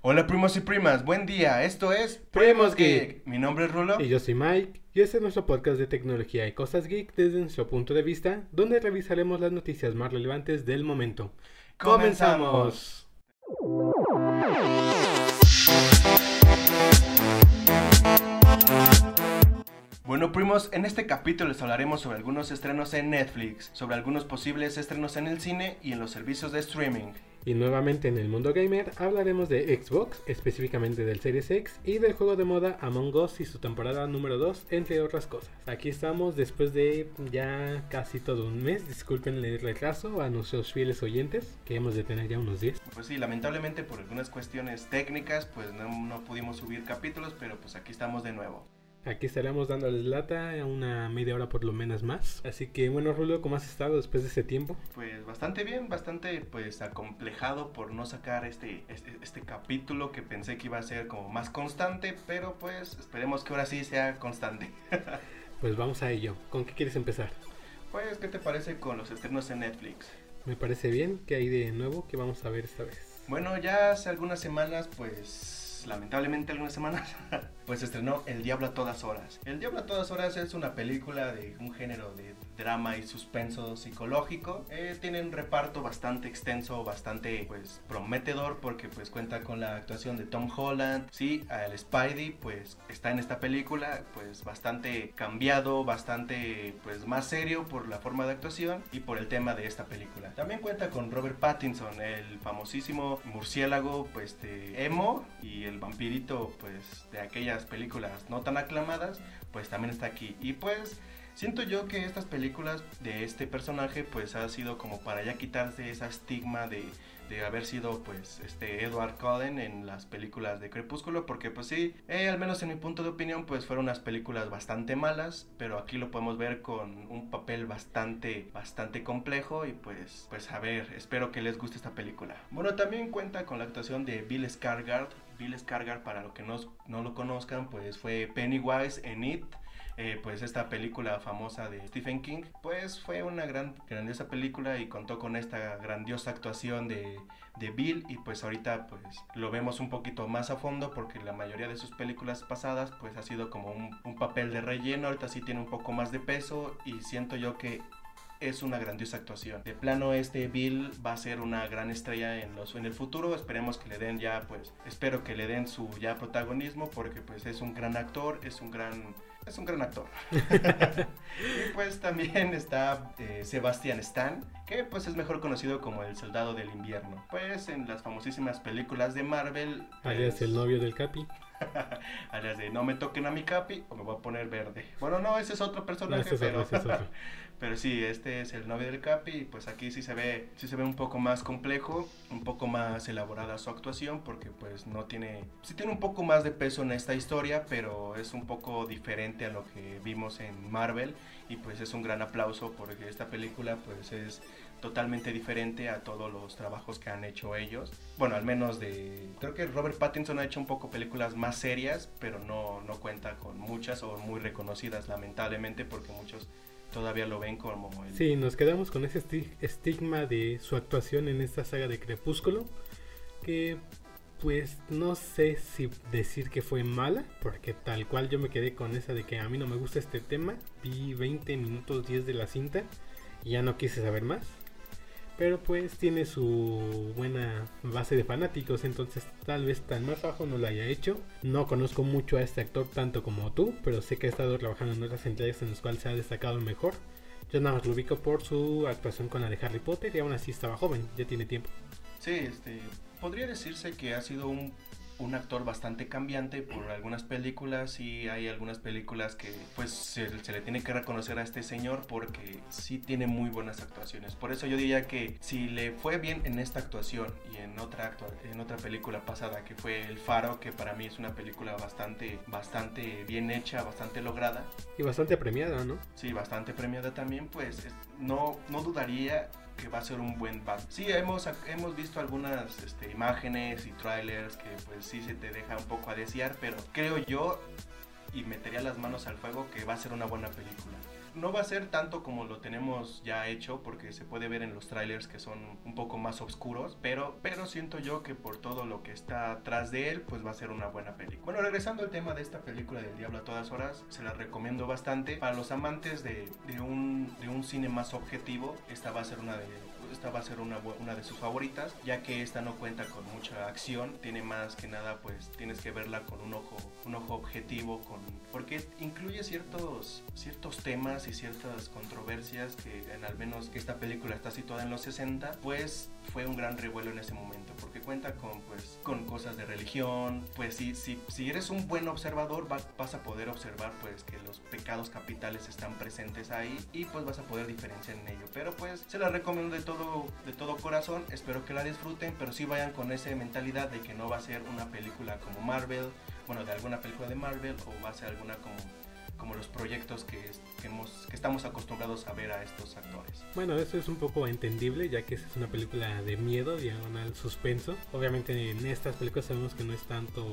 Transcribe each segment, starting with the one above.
Hola primos y primas, buen día, esto es Primos Geek. Mi nombre es Rulo. Y yo soy Mike, y este es nuestro podcast de tecnología y cosas geek desde nuestro punto de vista, donde revisaremos las noticias más relevantes del momento. ¡Comenzamos! Bueno primos, en este capítulo les hablaremos sobre algunos estrenos en Netflix, sobre algunos posibles estrenos en el cine y en los servicios de streaming. Y nuevamente en el mundo gamer hablaremos de Xbox, específicamente del Series X, y del juego de moda Among Us y su temporada número 2, entre otras cosas. Aquí estamos después de ya casi todo un mes, disculpen el retraso a nuestros fieles oyentes, que hemos de tener ya unos 10. Pues sí, lamentablemente por algunas cuestiones técnicas, pues no, no pudimos subir capítulos, pero pues aquí estamos de nuevo. Aquí estaremos dándoles lata una media hora por lo menos más. Así que bueno, Rulo, ¿cómo has estado después de ese tiempo? Pues bastante bien, bastante pues acomplejado por no sacar este, este, este capítulo que pensé que iba a ser como más constante, pero pues esperemos que ahora sí sea constante. Pues vamos a ello. ¿Con qué quieres empezar? pues, ¿qué te parece con los estrenos en Netflix? Me parece bien. ¿Qué hay de nuevo que vamos a ver esta vez? Bueno, ya hace algunas semanas, pues lamentablemente algunas semanas, pues estrenó El Diablo a todas horas. El Diablo a todas horas es una película de un género de drama y suspenso psicológico. Eh, tiene un reparto bastante extenso, bastante pues prometedor porque pues cuenta con la actuación de Tom Holland. Sí, el Spidey pues está en esta película pues bastante cambiado, bastante pues más serio por la forma de actuación y por el tema de esta película. También cuenta con Robert Pattinson, el famosísimo murciélago pues de emo y el vampirito pues de aquellas películas no tan aclamadas pues también está aquí y pues Siento yo que estas películas de este personaje pues ha sido como para ya quitarse esa estigma de, de haber sido pues este Edward Cullen en las películas de Crepúsculo porque pues sí, eh, al menos en mi punto de opinión pues fueron unas películas bastante malas, pero aquí lo podemos ver con un papel bastante bastante complejo y pues pues a ver, espero que les guste esta película. Bueno, también cuenta con la actuación de Bill Skarsgård. Bill Skarsgård para los que no, no lo conozcan pues fue Pennywise en It. Eh, pues esta película famosa de Stephen King, pues fue una gran, grandiosa película y contó con esta grandiosa actuación de, de, Bill y pues ahorita pues lo vemos un poquito más a fondo porque la mayoría de sus películas pasadas pues ha sido como un, un papel de relleno, ahorita sí tiene un poco más de peso y siento yo que es una grandiosa actuación. De plano este Bill va a ser una gran estrella en los en el futuro. Esperemos que le den ya pues espero que le den su ya protagonismo porque pues es un gran actor, es un gran es un gran actor. y pues también está eh, Sebastian Stan, que pues es mejor conocido como el soldado del invierno. Pues en las famosísimas películas de Marvel. Pues, Alias el novio del Capi. alias de no me toquen a mi Capi o me voy a poner verde. Bueno, no, ese es otro personaje, No, es pero, es. pero sí, este es el novio del Capi y pues aquí sí se ve, sí se ve un poco más complejo, un poco más elaborada su actuación porque pues no tiene, sí tiene un poco más de peso en esta historia, pero es un poco diferente a lo que vimos en Marvel y pues es un gran aplauso porque esta película pues es totalmente diferente a todos los trabajos que han hecho ellos. Bueno, al menos de... Creo que Robert Pattinson ha hecho un poco películas más serias, pero no, no cuenta con muchas o muy reconocidas, lamentablemente, porque muchos todavía lo ven como el... Sí, nos quedamos con ese esti- estigma de su actuación en esta saga de Crepúsculo, que pues no sé si decir que fue mala, porque tal cual yo me quedé con esa de que a mí no me gusta este tema, vi 20 minutos 10 de la cinta y ya no quise saber más. Pero pues tiene su buena base de fanáticos, entonces tal vez tan más bajo no lo haya hecho. No conozco mucho a este actor tanto como tú, pero sé que ha estado trabajando en otras entregas en las cuales se ha destacado mejor. Yo nada más lo ubico por su actuación con la de Harry Potter y aún así estaba joven, ya tiene tiempo. Sí, este, podría decirse que ha sido un, un actor bastante cambiante por algunas películas y hay algunas películas que pues se, se, le tiene que reconocer a este señor porque sí tiene muy buenas actuaciones. Por eso yo diría que si le fue bien en esta actuación y en otra, actua- en otra película pasada que fue El Faro, que para mí es una película bastante, bastante bien hecha, bastante lograda, Y bastante premiada, ¿no? sí, bastante premiada también, pues es- no, no dudaría que va a ser un buen Batman. Sí, hemos, hemos visto algunas este, imágenes y trailers que pues sí se te deja un poco a desear, pero creo yo y metería las manos al fuego que va a ser una buena película. No va a ser tanto como lo tenemos ya hecho, porque se puede ver en los trailers que son un poco más oscuros, pero, pero siento yo que por todo lo que está atrás de él, pues va a ser una buena película. Bueno, regresando al tema de esta película del Diablo a todas horas, se la recomiendo bastante. Para los amantes de, de, un, de un cine más objetivo, esta va a ser una de esta va a ser una, una de sus favoritas, ya que esta no cuenta con mucha acción, tiene más que nada pues tienes que verla con un ojo, un ojo objetivo, con, porque incluye ciertos, ciertos temas y ciertas controversias que al menos esta película está situada en los 60, pues fue un gran revuelo en ese momento, porque cuenta con pues con cosas de religión, pues si, si, si eres un buen observador vas a poder observar pues que los pecados capitales están presentes ahí y pues vas a poder diferenciar en ello, pero pues se la recomiendo de todo de todo corazón, espero que la disfruten, pero sí vayan con esa mentalidad de que no va a ser una película como Marvel, bueno, de alguna película de Marvel, o va a ser alguna como, como los proyectos que, que, hemos, que estamos acostumbrados a ver a estos actores. Bueno, eso es un poco entendible, ya que es una película de miedo, diagonal suspenso. Obviamente en estas películas sabemos que no es tanto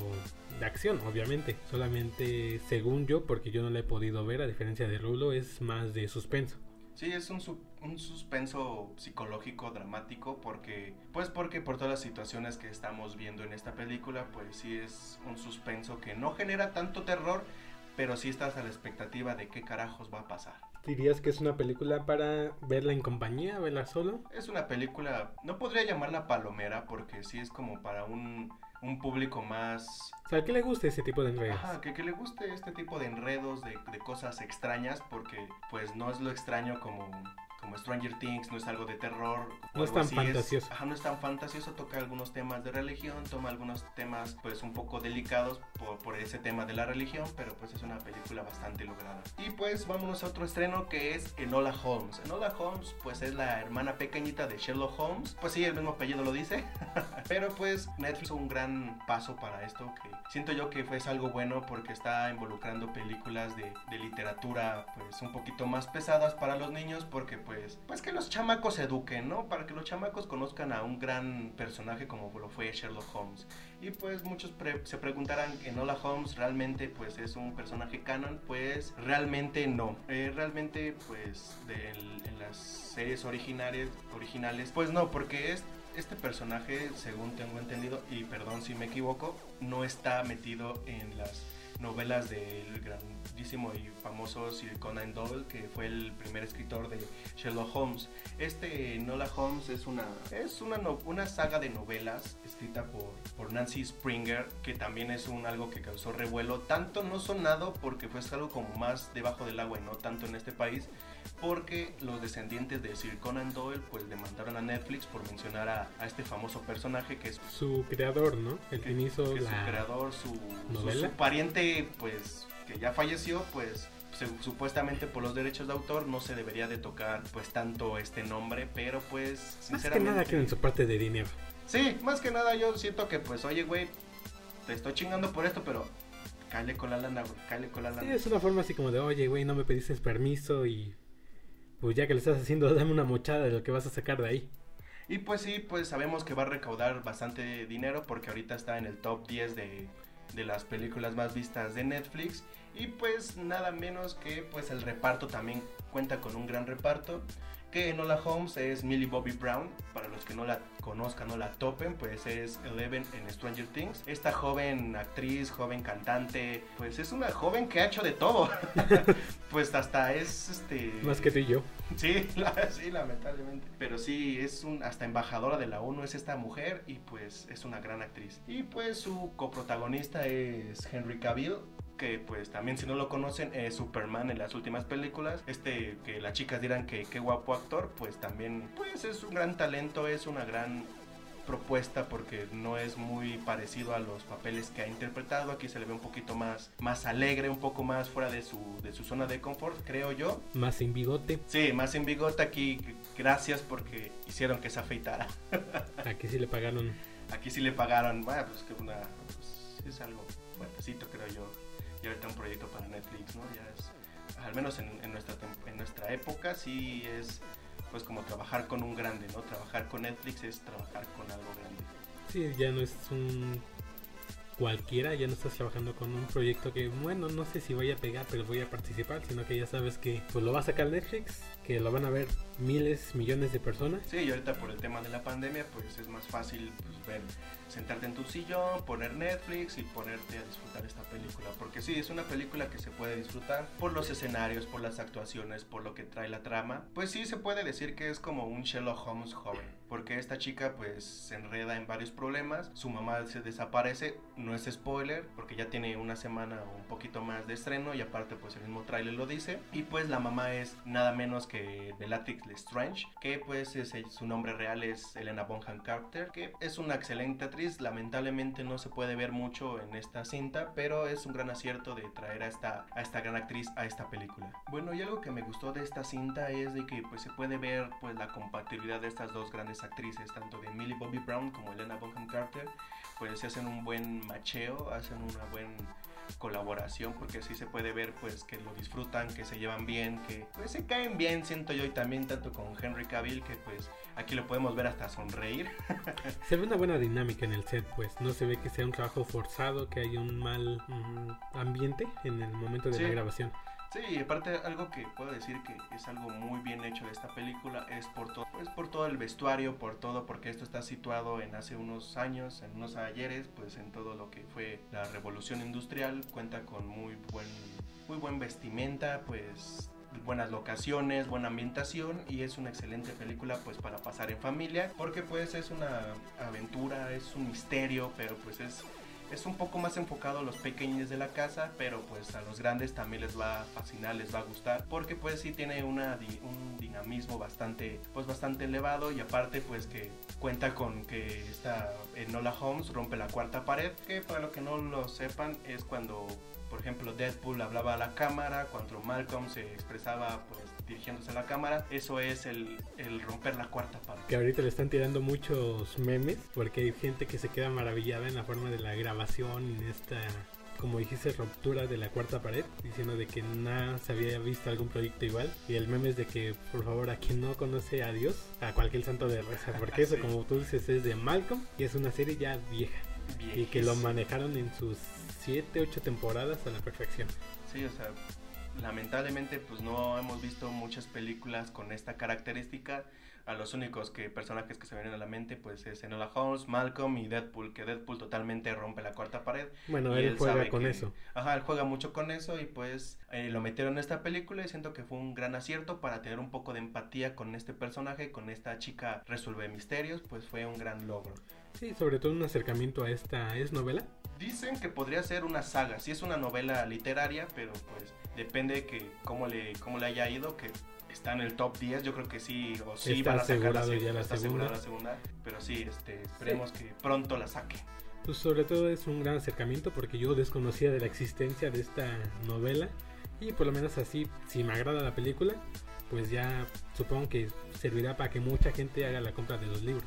de acción, obviamente. Solamente, según yo, porque yo no la he podido ver, a diferencia de Rulo, es más de suspenso. Sí, es un, un suspenso psicológico dramático porque, pues porque por todas las situaciones que estamos viendo en esta película, pues sí es un suspenso que no genera tanto terror, pero sí estás a la expectativa de qué carajos va a pasar. ¿Dirías que es una película para verla en compañía, verla solo? Es una película, no podría llamarla palomera porque sí es como para un, un público más... O sea, que le guste ese tipo de enredos. Ajá, que, que le guste este tipo de enredos, de, de cosas extrañas, porque pues no es lo extraño como como Stranger Things, no es algo de terror. No es tan fantasioso. ajá, no es tan fantasioso, toca algunos temas de religión, toma algunos temas pues un poco delicados por, por, ese tema de la religión, pero pues es una película bastante lograda. Y pues vámonos a otro estreno que es Enola Holmes. Enola Holmes pues es la hermana pequeñita de Sherlock Holmes, pues sí, el mismo apellido lo dice, pero pues Netflix un gran paso para esto que siento yo que fue algo bueno porque está involucrando películas de, de literatura pues un poquito más pesadas para los niños porque pues pues, pues que los chamacos eduquen, ¿no? Para que los chamacos conozcan a un gran personaje como lo fue Sherlock Holmes. Y pues muchos se preguntarán, ¿Enola Holmes realmente pues es un personaje canon? Pues realmente no. Eh, realmente pues de, en las series originales, originales, pues no, porque es este personaje, según tengo entendido, y perdón si me equivoco, no está metido en las novelas del grandísimo y famoso Sir Conan Doyle, que fue el primer escritor de Sherlock Holmes. Este Nola Holmes es una, es una, una saga de novelas escrita por, por Nancy Springer, que también es un algo que causó revuelo, tanto no sonado porque fue algo como más debajo del agua y no tanto en este país, porque los descendientes de Sir Conan Doyle pues demandaron a Netflix por mencionar a, a este famoso personaje que es su creador, ¿no? El que, hizo que la su creador, su, su, su, pariente pues que ya falleció, pues se, supuestamente por los derechos de autor no se debería de tocar pues tanto este nombre, pero pues sinceramente... Más que nada en su parte de dinero. Sí, más que nada yo siento que pues oye güey, te estoy chingando por esto, pero cállate con la lana, cállate con la lana. Sí, es una forma así como de oye güey, no me pediste permiso y pues ya que lo estás haciendo, dame una mochada de lo que vas a sacar de ahí. Y pues sí, pues sabemos que va a recaudar bastante dinero porque ahorita está en el top 10 de, de las películas más vistas de Netflix. Y pues nada menos que pues el reparto también cuenta con un gran reparto que Enola Holmes es Millie Bobby Brown. Para los que no la conozcan, no la topen, pues es Eleven en Stranger Things. Esta joven actriz, joven cantante, pues es una joven que ha hecho de todo. pues hasta es este. Más que tú y yo. Sí, sí, lamentablemente. Pero sí, es un hasta embajadora de la ONU es esta mujer y pues es una gran actriz. Y pues su coprotagonista es Henry Cavill que pues también si no lo conocen es Superman en las últimas películas. Este que las chicas dirán que qué guapo actor, pues también pues es un gran talento, es una gran propuesta porque no es muy parecido a los papeles que ha interpretado. Aquí se le ve un poquito más, más alegre, un poco más fuera de su, de su zona de confort, creo yo. Más sin bigote. Sí, más sin bigote aquí. Gracias porque hicieron que se afeitara. Aquí sí le pagaron. Aquí sí le pagaron. Bueno, pues que una. Pues, es algo fuertecito, creo yo y ahorita un proyecto para Netflix, ¿no? Ya es, al menos en, en, nuestra, en nuestra época, sí es pues como trabajar con un grande, ¿no? Trabajar con Netflix es trabajar con algo grande. Sí, ya no es un cualquiera, ya no estás trabajando con un proyecto que, bueno, no sé si voy a pegar, pero voy a participar, sino que ya sabes que pues lo va a sacar Netflix, que lo van a ver miles, millones de personas. Sí, y ahorita por el tema de la pandemia, pues es más fácil pues, ver, sentarte en tu sillón, poner Netflix y ponerte a disfrutar esta película. Porque sí, es una película que se puede disfrutar por los escenarios, por las actuaciones, por lo que trae la trama. Pues sí, se puede decir que es como un Sherlock Holmes joven. Porque esta chica pues se enreda en varios problemas, su mamá se desaparece, no es spoiler, porque ya tiene una semana o un poquito más de estreno y aparte pues el mismo tráiler lo dice. Y pues la mamá es nada menos que Bellatrix Lestrange, que pues es, su nombre real es Elena Bonham Carter, que es una excelente actriz, lamentablemente no se puede ver mucho en esta cinta, pero es un gran acierto de traer a esta, a esta gran actriz a esta película. Bueno, y algo que me gustó de esta cinta es de que pues se puede ver pues la compatibilidad de estas dos grandes actrices, tanto de Millie Bobby Brown como Elena Bonham Carter, pues se hacen un buen macheo, hacen una buena colaboración porque así se puede ver pues que lo disfrutan, que se llevan bien, que pues se caen bien, siento yo y también tanto con Henry Cavill que pues aquí lo podemos ver hasta sonreír. se ve una buena dinámica en el set pues, no se ve que sea un trabajo forzado, que haya un mal mm, ambiente en el momento de la grabación. Sí, aparte algo que puedo decir que es algo muy bien hecho de esta película es por todo, pues por todo el vestuario, por todo, porque esto está situado en hace unos años, en unos ayeres, pues en todo lo que fue la revolución industrial, cuenta con muy buen, muy buen vestimenta, pues buenas locaciones, buena ambientación y es una excelente película pues para pasar en familia porque pues es una aventura, es un misterio, pero pues es es un poco más enfocado a los pequeños de la casa, pero pues a los grandes también les va a fascinar, les va a gustar, porque pues sí tiene una, un dinamismo bastante, pues bastante elevado y aparte pues que cuenta con que esta Enola Holmes rompe la cuarta pared, que para los que no lo sepan es cuando por ejemplo Deadpool hablaba a la cámara, cuando Malcolm se expresaba pues dirigiéndose a la cámara. Eso es el, el romper la cuarta pared. Que ahorita le están tirando muchos memes porque hay gente que se queda maravillada en la forma de la grabación en esta como dijiste, ruptura de la cuarta pared, diciendo de que nada se había visto algún proyecto igual. Y el meme es de que, por favor, a quien no conoce a Dios, a cualquier santo de reza, porque eso, como tú dices, es de Malcolm y es una serie ya vieja. Y que lo manejaron en sus 7, 8 temporadas a la perfección. Sí, o sea, lamentablemente pues no hemos visto muchas películas con esta característica. A los únicos que personajes que se vienen a la mente pues es Enola Holmes, Malcolm y Deadpool, que Deadpool totalmente rompe la cuarta pared. Bueno, él, juega con eso. Ajá, él juega mucho con eso y pues eh, lo metieron en esta película y siento que fue un gran acierto para tener un poco de empatía con este personaje, con esta chica resuelve misterios, pues fue un gran logro. Sí, sobre todo un acercamiento a esta, ¿es novela? Dicen que podría ser una saga, sí es una novela literaria, pero pues depende de que cómo le, cómo le haya ido, que está en el top 10, yo creo que sí, o sí van a sacar la, ya la está segunda. la segunda, pero sí, este, esperemos que pronto la saque. Pues sobre todo es un gran acercamiento porque yo desconocía de la existencia de esta novela y por lo menos así, si me agrada la película, pues ya supongo que servirá para que mucha gente haga la compra de los libros.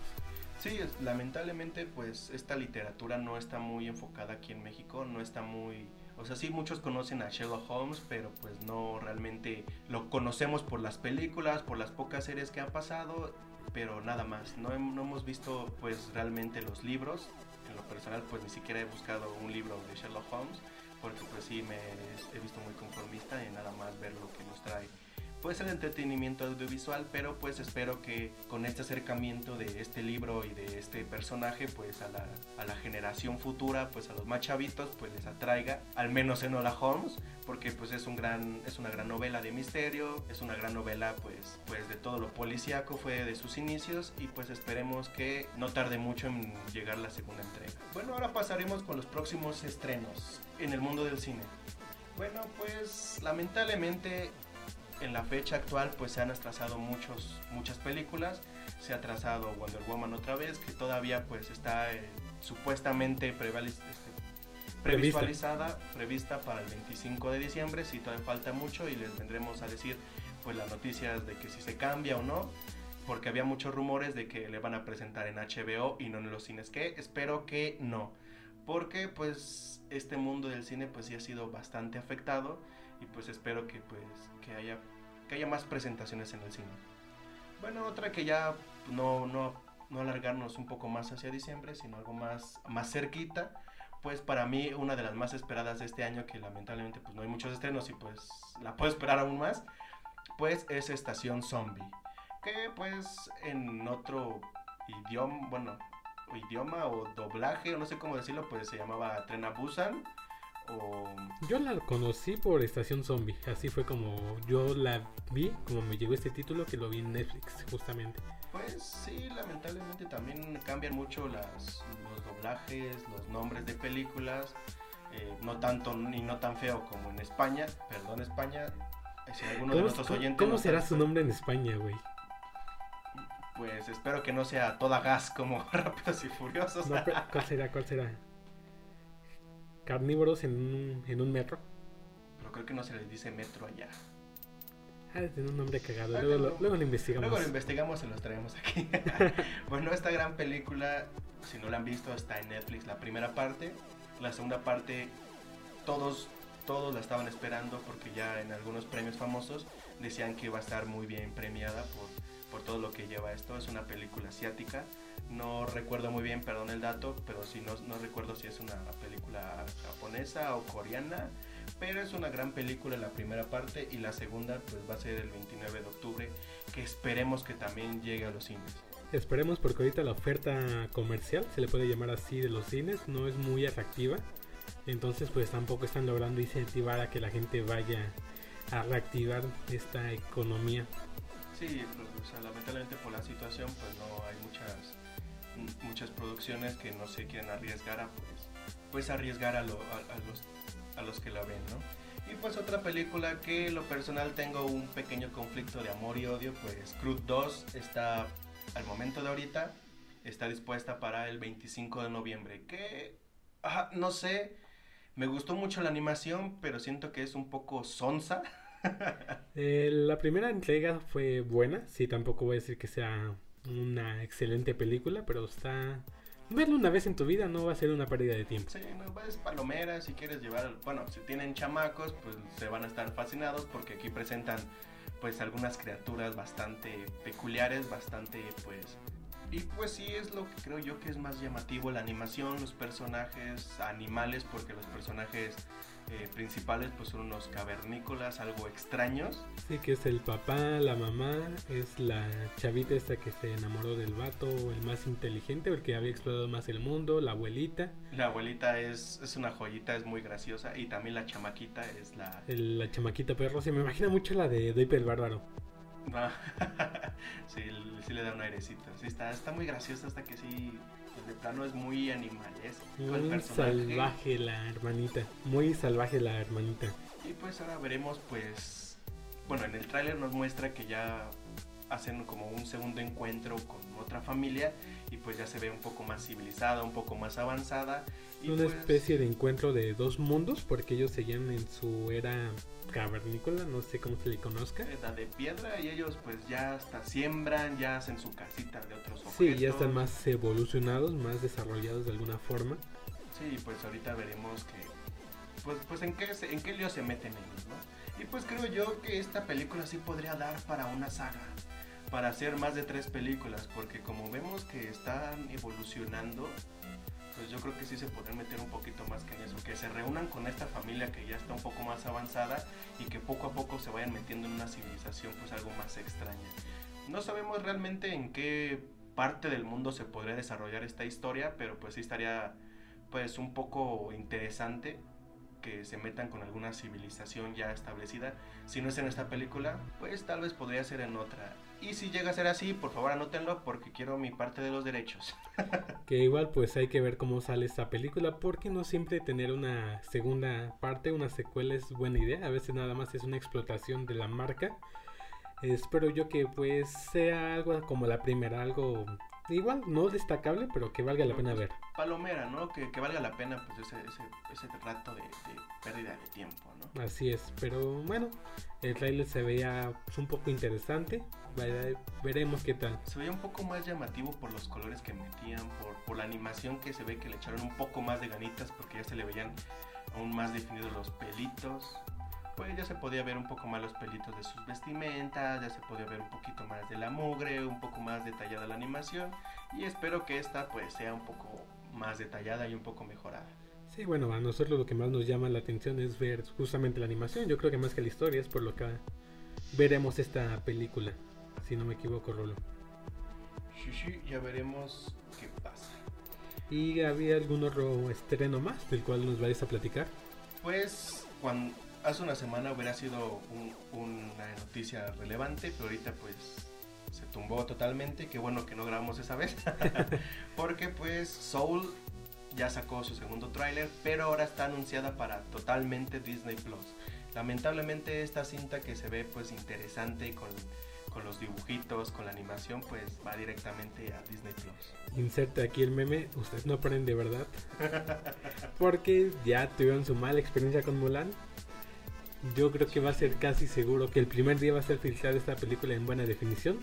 Sí, lamentablemente pues esta literatura no está muy enfocada aquí en México, no está muy... O sea, sí muchos conocen a Sherlock Holmes, pero pues no realmente lo conocemos por las películas, por las pocas series que han pasado, pero nada más. No, no hemos visto pues realmente los libros. En lo personal pues ni siquiera he buscado un libro de Sherlock Holmes, porque pues sí me he visto muy conformista en nada más ver lo que nos trae pues el entretenimiento audiovisual, pero pues espero que con este acercamiento de este libro y de este personaje, pues a la, a la generación futura, pues a los más chavitos, pues les atraiga, al menos en Hola Holmes, porque pues es, un gran, es una gran novela de misterio, es una gran novela pues, pues de todo lo policíaco, fue de sus inicios y pues esperemos que no tarde mucho en llegar la segunda entrega. Bueno, ahora pasaremos con los próximos estrenos en el mundo del cine. Bueno, pues lamentablemente en la fecha actual pues se han atrasado muchos, muchas películas. Se ha atrasado Wonder Woman otra vez, que todavía pues está eh, supuestamente este, previsualizada, prevista para el 25 de diciembre, si todavía falta mucho y les vendremos a decir pues las noticias de que si se cambia o no, porque había muchos rumores de que le van a presentar en HBO y no en los cines, que espero que no, porque pues este mundo del cine pues sí ha sido bastante afectado y pues espero que pues que haya que haya más presentaciones en el cine. Bueno, otra que ya no, no, no alargarnos un poco más hacia diciembre, sino algo más, más cerquita, pues para mí una de las más esperadas de este año, que lamentablemente pues no hay muchos estrenos y pues la puedo esperar aún más, pues es Estación Zombie, que pues en otro idioma, bueno, idioma o doblaje, o no sé cómo decirlo, pues se llamaba Tren a Busan. O... Yo la conocí por Estación Zombie, así fue como yo la vi, como me llegó este título que lo vi en Netflix justamente. Pues sí, lamentablemente también cambian mucho las, los doblajes, los nombres de películas, eh, no tanto ni no tan feo como en España, perdón España, si alguno de nuestros oyentes... ¿Cómo será su nombre en España, güey? Pues espero que no sea toda gas como Rápidos y Furiosos. ¿Cuál será? ¿Cuál será? ¿Carnívoros en un, en un metro? Pero creo que no se les dice metro allá. Ah, tiene un nombre cagado. Luego, lo, investigamos. Luego lo investigamos y los traemos aquí. bueno, esta gran película, si no la han visto, está en Netflix. La primera parte, la segunda parte, todos, todos la estaban esperando porque ya en algunos premios famosos decían que iba a estar muy bien premiada por todo lo que lleva esto. Es una película asiática. No recuerdo muy bien, perdón el dato, pero si no, no recuerdo si es una película japonesa o coreana. Pero es una gran película la primera parte y la segunda pues va a ser el 29 de octubre, que esperemos que también llegue a los cines. Esperemos porque ahorita la oferta comercial, se le puede llamar así, de los cines no es muy atractiva. Entonces pues tampoco están logrando incentivar a que la gente vaya a reactivar esta economía Sí, pues, lamentablemente por la situación, pues no hay muchas muchas producciones que no se quieren arriesgar a pues, pues arriesgar a, los, a los que la ven, ¿no? Y pues otra película que lo personal tengo un pequeño conflicto de amor y odio, pues Cruz 2 está al momento de ahorita, está dispuesta para el 25 de noviembre, que no sé, me gustó mucho la animación, pero siento que es un poco sonsa. Eh, la primera entrega fue buena, sí, tampoco voy a decir que sea una excelente película, pero está... Verlo una vez en tu vida no va a ser una pérdida de tiempo. Sí, no, pues palomera, si quieres llevar, bueno, si tienen chamacos, pues se van a estar fascinados porque aquí presentan pues algunas criaturas bastante peculiares, bastante pues y pues sí es lo que creo yo que es más llamativo, la animación, los personajes animales, porque los personajes eh, principales pues son unos cavernícolas, algo extraños. Sí, que es el papá, la mamá, es la chavita esta que se enamoró del vato, el más inteligente, el que había explorado más el mundo, la abuelita. La abuelita es, es una joyita, es muy graciosa, y también la chamaquita es la... la chamaquita perro, se me imagina mucho la de Doipe el Bárbaro. sí, sí le da un airecito. Sí, está, está muy gracioso hasta que sí, pues, de plano es muy animales. Muy salvaje la hermanita, muy salvaje la hermanita. Y pues ahora veremos pues, bueno, en el tráiler nos muestra que ya hacen como un segundo encuentro con otra familia y pues ya se ve un poco más civilizada, un poco más avanzada. Y Una pues especie de encuentro de dos mundos porque ellos seguían en su era cavernícola, no sé cómo se le conozca. Edad de piedra y ellos pues ya hasta siembran, ya hacen su casita de otros objetos. Sí, ya están más evolucionados, más desarrollados de alguna forma. Sí, pues ahorita veremos que pues, pues en qué en qué lío se meten ellos, ¿no? Y pues creo yo que esta película sí podría dar para una saga para hacer más de tres películas, porque como vemos que están evolucionando, pues yo creo que sí se podrían meter un poquito más que en eso, que se reúnan con esta familia que ya está un poco más avanzada y que poco a poco se vayan metiendo en una civilización pues algo más extraña. No sabemos realmente en qué parte del mundo se podría desarrollar esta historia, pero pues sí estaría pues un poco interesante que se metan con alguna civilización ya establecida. Si no es en esta película, pues tal vez podría ser en otra. Y si llega a ser así, por favor anótenlo porque quiero mi parte de los derechos. que igual pues hay que ver cómo sale esta película porque no siempre tener una segunda parte, una secuela es buena idea. A veces nada más es una explotación de la marca. Espero yo que pues sea algo como la primera, algo igual no destacable, pero que valga la pena ver. Palomera, ¿no? Que, valga la pena pues ese, ese, ese rato de, pérdida de tiempo, ¿no? Así es, pero bueno, el trailer se veía pues, un poco interesante, veremos qué tal. Se veía un poco más llamativo por los colores que metían, por, por la animación que se ve que le echaron un poco más de ganitas porque ya se le veían aún más definidos los pelitos pues ya se podía ver un poco más los pelitos de sus vestimentas, ya se podía ver un poquito más de la mugre, un poco más detallada la animación y espero que esta pues sea un poco más detallada y un poco mejorada. Sí, bueno, a nosotros lo que más nos llama la atención es ver justamente la animación. Yo creo que más que la historia es por lo que veremos esta película, si no me equivoco, Rolo. Sí, sí, ya veremos qué pasa. ¿Y había algún otro estreno más del cual nos vais a platicar? Pues cuando, hace una semana hubiera sido una noticia relevante, pero ahorita pues se tumbó totalmente. Qué bueno que no grabamos esa vez. Porque pues Soul ya sacó su segundo tráiler, pero ahora está anunciada para totalmente Disney Plus. Lamentablemente esta cinta que se ve pues interesante con, con los dibujitos, con la animación, pues va directamente a Disney Plus. Inserte aquí el meme, usted no aprende, ¿verdad? Porque ya tuvieron su mala experiencia con Mulan. Yo creo que va a ser casi seguro que el primer día va a ser filtrada esta película en buena definición.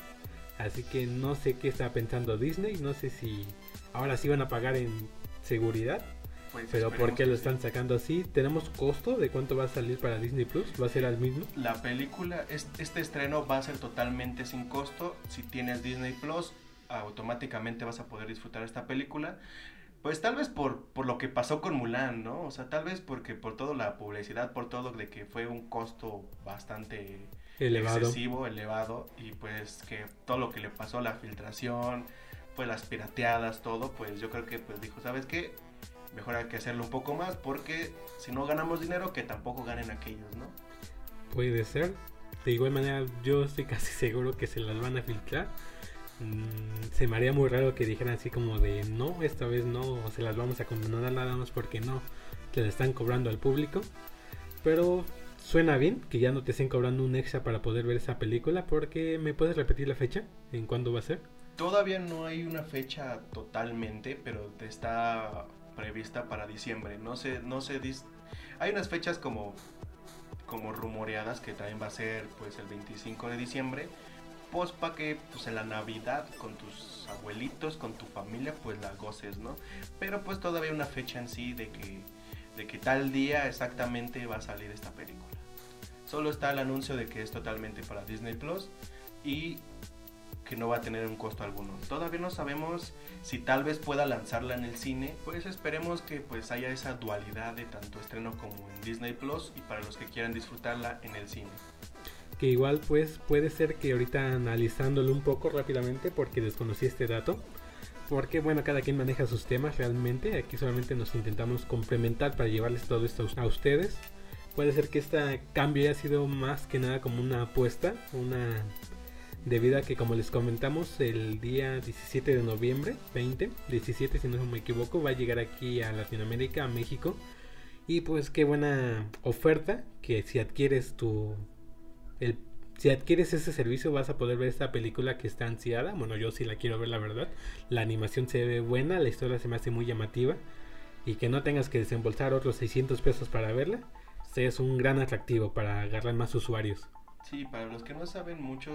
Así que no sé qué está pensando Disney, no sé si ahora sí van a pagar en seguridad. Pues pero ¿por qué lo están sacando así? ¿Tenemos costo de cuánto va a salir para Disney Plus? ¿Va a ser al mismo? La película, este estreno va a ser totalmente sin costo. Si tienes Disney Plus, automáticamente vas a poder disfrutar esta película. Pues tal vez por, por lo que pasó con Mulan, ¿no? O sea, tal vez porque por toda la publicidad, por todo de que fue un costo bastante elevado. excesivo, elevado, y pues que todo lo que le pasó, la filtración, pues las pirateadas, todo, pues yo creo que pues dijo, ¿sabes qué? Mejor hay que hacerlo un poco más porque si no ganamos dinero, que tampoco ganen aquellos, ¿no? Puede ser. De igual manera, yo estoy casi seguro que se las van a filtrar. Mm, se me haría muy raro que dijeran así como de no, esta vez no, se las vamos a condenar nada más porque no, que le están cobrando al público. Pero suena bien que ya no te estén cobrando un extra para poder ver esa película porque me puedes repetir la fecha en cuándo va a ser. Todavía no hay una fecha totalmente, pero está prevista para diciembre. No sé, no sé, hay unas fechas como como rumoreadas que también va a ser pues el 25 de diciembre, pues para que pues en la Navidad con tus abuelitos, con tu familia pues la goces, ¿no? Pero pues todavía una fecha en sí de que de que tal día exactamente va a salir esta película. Solo está el anuncio de que es totalmente para Disney Plus y que no va a tener un costo alguno. Todavía no sabemos si tal vez pueda lanzarla en el cine, pues esperemos que pues haya esa dualidad de tanto estreno como en Disney Plus y para los que quieran disfrutarla en el cine. Que igual pues puede ser que ahorita analizándolo un poco rápidamente porque desconocí este dato. Porque bueno, cada quien maneja sus temas realmente. Aquí solamente nos intentamos complementar para llevarles todo esto a ustedes. Puede ser que este cambio haya sido más que nada como una apuesta, una debido a que como les comentamos el día 17 de noviembre 20 17 si no me equivoco va a llegar aquí a Latinoamérica a México y pues qué buena oferta que si adquieres tu si adquieres ese servicio vas a poder ver esta película que está ansiada. Bueno yo sí la quiero ver la verdad. La animación se ve buena la historia se me hace muy llamativa. Y que no tengas que desembolsar otros 600 pesos para verla es un gran atractivo para agarrar más usuarios. Sí, para los que no saben mucho,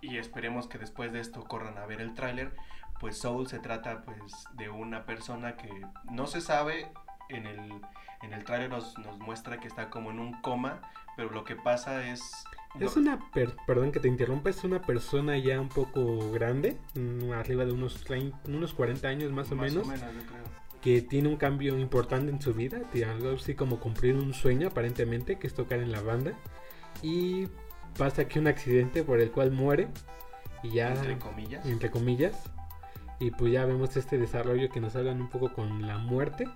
y esperemos que después de esto corran a ver el tráiler, pues Soul se trata pues de una persona que no se sabe en el en el tráiler nos, nos, muestra que está como en un coma, pero lo que pasa es es una perdón que te interrumpa, es una persona ya un poco grande, mm, arriba de unos 30, unos 40 años más o menos. O menos yo creo. Que tiene un cambio importante en su vida, algo así como cumplir un sueño aparentemente, que es tocar en la banda. Y pasa aquí un accidente por el cual muere y ya entre comillas entre comillas y pues ya vemos este desarrollo que nos hablan un poco con la muerte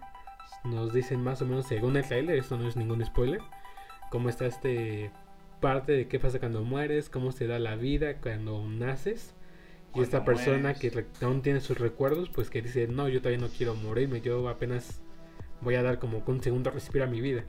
nos dicen más o menos según el trailer esto no es ningún spoiler cómo está este parte de qué pasa cuando mueres cómo se da la vida cuando naces. Y esta persona que aún tiene sus recuerdos pues que dice no yo todavía no quiero morirme yo apenas voy a dar como un segundo respiro a mi vida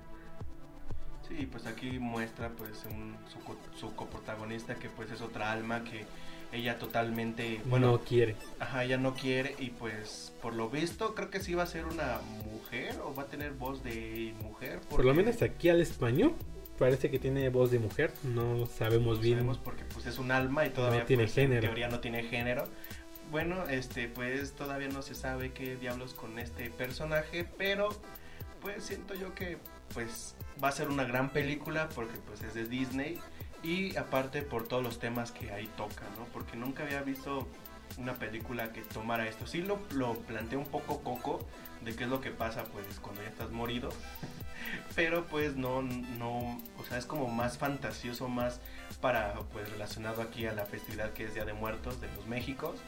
y pues aquí muestra pues un, su, su coprotagonista que pues es otra alma que ella totalmente bueno no quiere. ajá ella no quiere y pues por lo visto creo que sí va a ser una mujer o va a tener voz de mujer por lo menos aquí al español parece que tiene voz de mujer no sabemos bien. sabemos porque pues es un alma y todavía no tiene pues, género. en teoría no tiene género. Bueno este pues todavía no se sabe qué diablos con este personaje pero pues siento yo que pues va a ser una gran película porque pues es de Disney y aparte por todos los temas que ahí toca, ¿no? Porque nunca había visto una película que tomara esto. Sí lo, lo plantea un poco coco de qué es lo que pasa pues cuando ya estás morido. Pero pues no, no, o sea, es como más fantasioso, más para pues relacionado aquí a la festividad que es Día de Muertos de los Méxicos.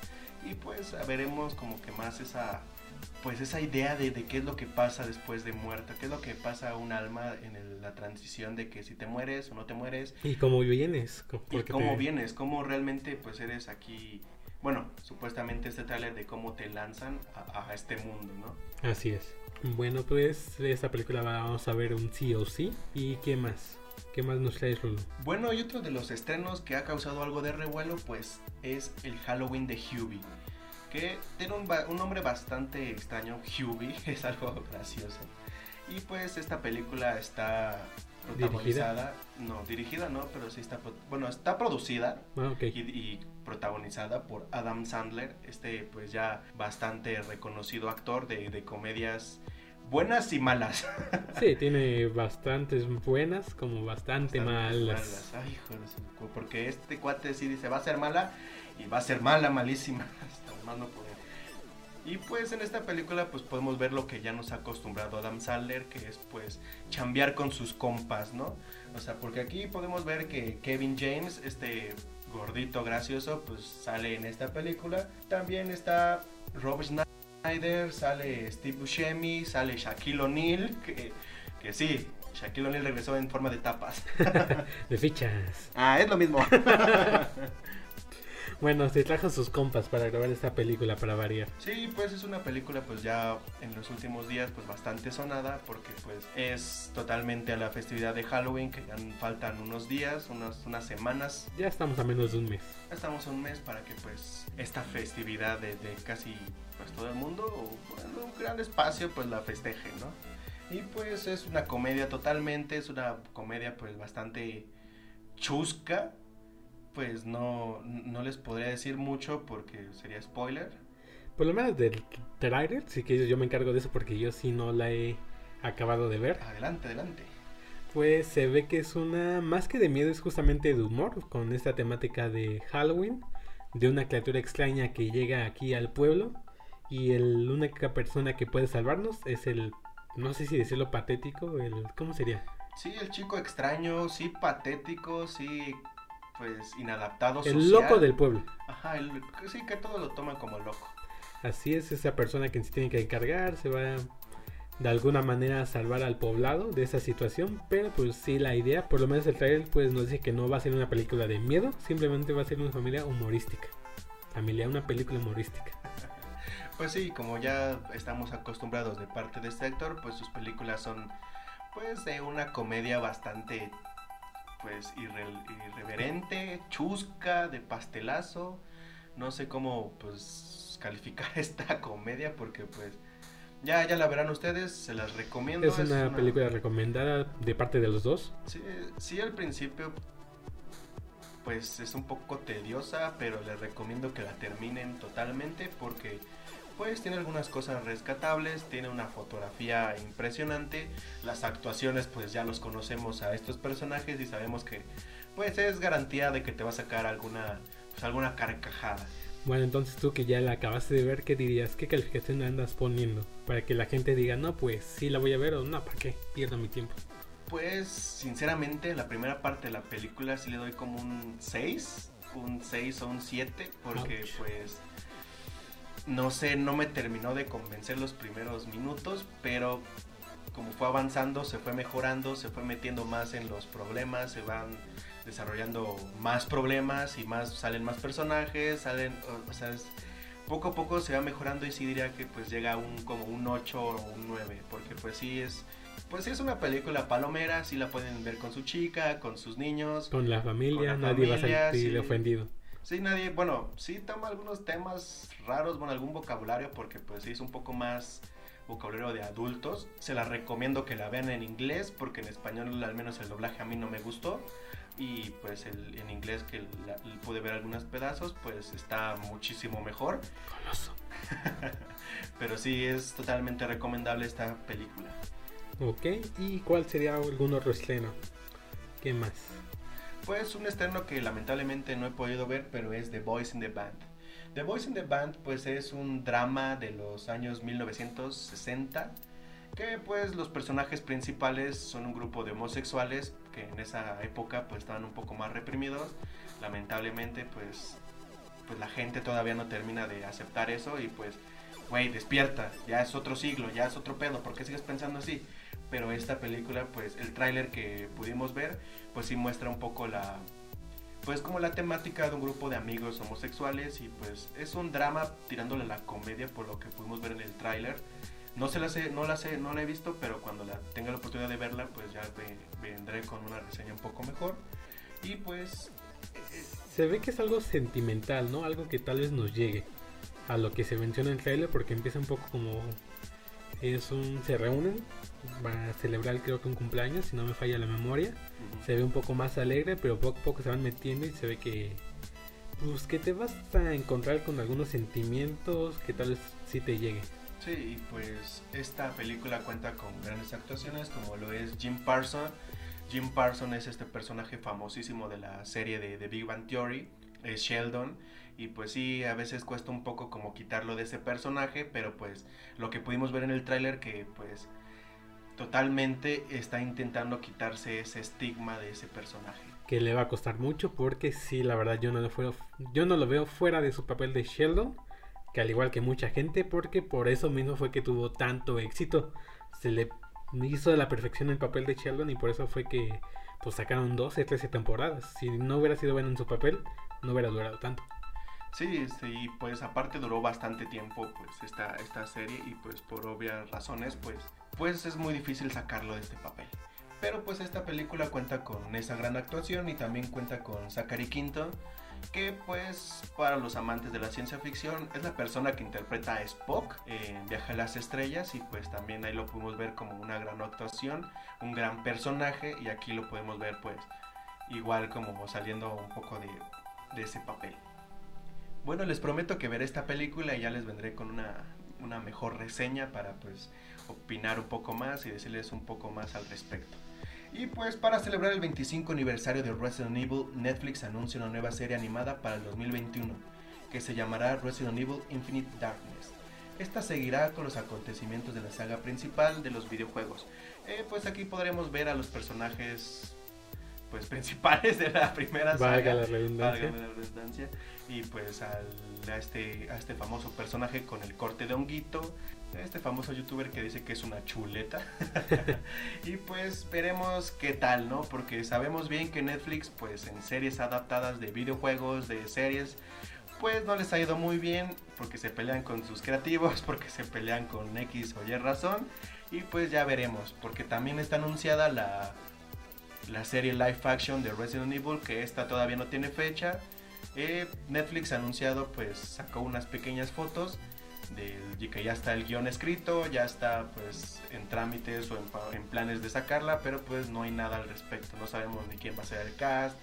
Y pues veremos como que más esa pues esa idea de, de, qué es lo que pasa después de muerto, qué es lo que pasa a un alma en el, la transición de que si te mueres o no te mueres. Y cómo vienes. Y cómo te... vienes, cómo realmente pues eres aquí, bueno, supuestamente este trailer de cómo te lanzan a, a, este mundo, ¿no? Así es. Bueno, pues de esta película vamos a ver un sí o sí. ¿Y qué más? ¿Qué más nos traes, Rulo? Bueno, y otro de los estrenos que ha causado algo de revuelo, pues es el Halloween de Hubie que tiene un, un, nombre bastante extraño, Hubie, es algo gracioso. Y pues esta película está protagonizada, ¿Dirigida? no, dirigida no, pero sí está, bueno, está producida ah, okay. y, y, protagonizada por Adam Sandler, este pues ya bastante reconocido actor de, de comedias buenas y malas. Sí, tiene bastantes buenas como bastante, bastante malas. malas. Ay, joder, porque este cuate sí dice va a ser mala y va a ser mala, malísima. Más no poder. Y pues en esta película pues podemos ver lo que ya nos ha acostumbrado Adam Sandler, que es pues chambear con sus compas, ¿no? O sea, porque aquí podemos ver que Kevin James, este gordito gracioso, pues sale en esta película. También está Rob Schneider, sale Steve Buscemi, sale Shaquille O'Neal, que, que sí, Shaquille O'Neal regresó en forma de tapas. de fichas. Ah, es lo mismo. Bueno, se trajo sus compas para grabar esta película para variar. Sí, pues es una película pues ya en los últimos días pues bastante sonada porque pues es totalmente a la festividad de Halloween que ya faltan unos días, unas, unas semanas. Ya estamos a menos de un mes. Ya estamos a un mes para que pues esta festividad de, de casi pues todo el mundo, bueno, un gran espacio pues la festeje, ¿no? Y pues es una comedia totalmente, es una comedia pues bastante chusca, pues no, no les podría decir mucho porque sería spoiler. Por lo menos del trailer, sí que yo me encargo de eso porque yo sí no la he acabado de ver. Adelante, adelante. Pues se ve que es una, más que de miedo, es justamente de humor, con esta temática de Halloween, de una criatura extraña que llega aquí al pueblo y el, la única persona que puede salvarnos es el, no sé si decirlo patético, el, ¿cómo sería? Sí, el chico extraño, sí patético, sí pues inadaptado el social. loco del pueblo. Ajá el, sí que todo lo toman como loco. Así es esa persona que se tiene que encargar se va de alguna manera a salvar al poblado de esa situación pero pues sí la idea por lo menos el trailer pues nos dice que no va a ser una película de miedo simplemente va a ser una familia humorística. Familia una película humorística. Pues sí como ya estamos acostumbrados de parte de este actor pues sus películas son pues de una comedia bastante pues irre irreverente, chusca, de pastelazo. No sé cómo pues calificar esta comedia porque pues ya, ya la verán ustedes, se las recomiendo. Es una, una, película recomendada de parte de los dos. Sí, sí, al principio pues es un poco tediosa, pero les recomiendo que la terminen totalmente porque pues tiene algunas cosas rescatables, tiene una fotografía impresionante, las actuaciones pues ya los conocemos a estos personajes y sabemos que pues es garantía de que te va a sacar alguna pues, alguna carcajada. Bueno, entonces tú que ya la acabaste de ver, ¿qué dirías? ¿Qué calificación andas poniendo? Para que la gente diga, no, pues sí la voy a ver o no, ¿para qué? Pierdo mi tiempo. Pues sinceramente la primera parte de la película sí le doy como un 6, un 6 o un 7, porque Ouch. pues no sé, no me terminó de convencer los primeros minutos, pero como fue avanzando, se fue mejorando, se fue metiendo más en los problemas, se van desarrollando más problemas y más salen más personajes, salen, o sea, es, poco a poco se va mejorando y sí diría que pues llega a un como un 8 o un 9, porque pues sí es pues sí es una película palomera, sí la pueden ver con su chica, con sus niños, con la familia, con la nadie familia, va a sentir sí. ofendido. Sí, nadie, bueno, sí toma algunos temas raros, bueno, algún vocabulario, porque pues sí es un poco más vocabulario de adultos. Se la recomiendo que la vean en inglés, porque en español al menos el doblaje a mí no me gustó. Y pues el, en inglés que la, pude ver algunos pedazos, pues está muchísimo mejor. Coloso. Pero sí es totalmente recomendable esta película. Ok, ¿y cuál sería algún otro estreno? ¿Qué más? Pues un estreno que lamentablemente no he podido ver, pero es The Boys in the Band. The Boys in the Band pues es un drama de los años 1960 que pues los personajes principales son un grupo de homosexuales que en esa época pues estaban un poco más reprimidos. Lamentablemente pues pues la gente todavía no termina de aceptar eso y pues güey, despierta, ya es otro siglo, ya es otro pedo, ¿por qué sigues pensando así? Pero esta película, pues el tráiler que pudimos ver, pues sí muestra un poco la, pues como la temática de un grupo de amigos homosexuales y pues es un drama tirándole la comedia por lo que pudimos ver en el tráiler. No se la sé, no la sé, no la he visto, pero cuando la tenga la oportunidad de verla, pues ya vendré con una reseña un poco mejor. Y pues se ve que es algo sentimental, ¿no? Algo que tal vez nos llegue a lo que se menciona en el trailer porque empieza un poco como es un se reúnen van a celebrar creo que un cumpleaños si no me falla la memoria. Se ve un poco más alegre pero poco a poco se van metiendo y se ve que pues que te vas a encontrar con algunos sentimientos que tal vez sí te llegue sí y pues esta película cuenta con grandes actuaciones como lo es Jim Parson Jim Parson es este personaje famosísimo de la serie de, de Big Bang Theory es Sheldon. Y pues sí, a veces cuesta un poco como quitarlo de ese personaje, pero pues lo que pudimos ver en el tráiler que pues totalmente está intentando quitarse ese estigma de ese personaje. Que le va a costar mucho porque sí, la verdad yo no lo, yo no lo veo fuera de su papel de Sheldon, que al igual que mucha gente, porque por eso mismo fue que tuvo tanto éxito. Se le hizo de la perfección el papel de Sheldon y por eso fue que pues sacaron 12, 13 temporadas. Si no hubiera sido bueno en su papel, no hubiera durado tanto. Sí, sí, pues aparte duró bastante tiempo pues esta, esta serie y pues por obvias razones pues, pues es muy difícil sacarlo de este papel. Pero pues esta película cuenta con esa gran actuación y también cuenta con Zachary Quinto, que pues para los amantes de la ciencia ficción es la persona que interpreta a Spock en Viaje a las Estrellas y pues también ahí lo pudimos ver como una gran actuación, un gran personaje y aquí lo podemos ver pues igual como saliendo un poco de ese papel. Bueno, les prometo que veré esta película y ya les vendré con una, una mejor reseña para pues opinar un poco más y decirles un poco más al respecto. Y pues para celebrar el 25 aniversario de Resident Evil, Netflix anuncia una nueva serie animada para el 2021 que se llamará Resident Evil Infinite Darkness. Esta seguirá con los acontecimientos de la saga principal de los videojuegos. Eh, pues aquí podremos ver a los personajes pues principales de la primera saga. la redundancia. la redundancia. Y pues al, a, este, a este famoso personaje con el corte de honguito. Este famoso youtuber que dice que es una chuleta. y pues veremos qué tal, ¿no? Porque sabemos bien que Netflix, pues en series adaptadas de videojuegos, de series, pues no les ha ido muy bien porque se pelean con sus creativos, porque se pelean con X o Y razón. Y pues ya veremos, porque también está anunciada la la serie live action de Resident Evil, que esta todavía no tiene fecha. Eh, Netflix anunciado, pues sacó unas pequeñas fotos de que ya está el guion escrito, ya está pues en trámites o en, planes de sacarla, pero pues no hay nada al respecto. No sabemos ni quién va a ser el cast,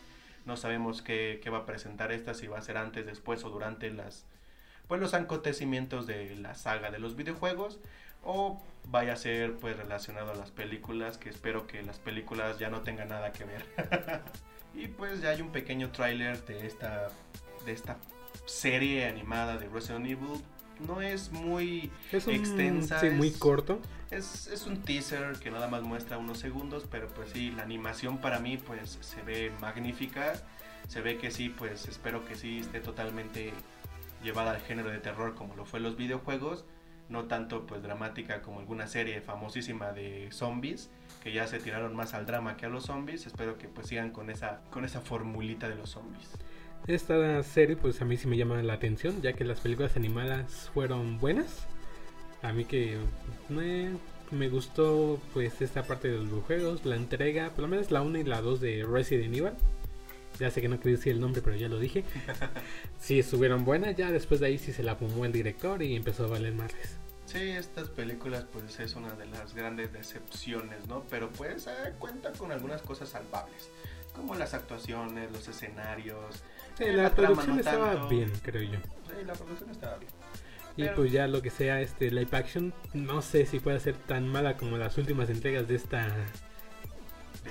no sabemos qué, qué va a presentar esta, si va a ser antes, después o durante las pues los acontecimientos de la saga de los videojuegos o vaya a ser pues relacionado a las películas, que espero que las películas ya no tengan nada que ver. y pues ya hay un pequeño tráiler de esta de esta serie animada de Resident Evil. No es muy extensa. Sí, muy corto. Es, es, un teaser que nada más muestra unos segundos, pero pues sí, la animación para mí pues se ve magnífica. Se ve que sí, pues espero que sí esté totalmente llevada al género de terror como lo fue los videojuegos no tanto pues dramática como alguna serie famosísima de zombies que ya se tiraron más al drama que a los zombies espero que pues sigan con esa con esa formulita de los zombies esta serie pues a mí sí me llama la atención ya que las películas animadas fueron buenas a mí que me, me gustó pues esta parte de los videojuegos la entrega por lo menos la 1 y la 2 de Resident Evil ya sé que no quería decir el nombre, pero ya lo dije. sí, estuvieron buenas. Ya después de ahí sí se la fumó el director y empezó a valer más. Sí, estas películas pues es una de las grandes decepciones, ¿no? Pero pues eh, cuenta con algunas cosas salvables, como las actuaciones, los escenarios. Sí, eh, la, producción estaba bien, creo yo. Sí, la producción estaba bien. Y pues ya lo que sea este live action, no sé si puede ser tan mala como las últimas entregas de esta.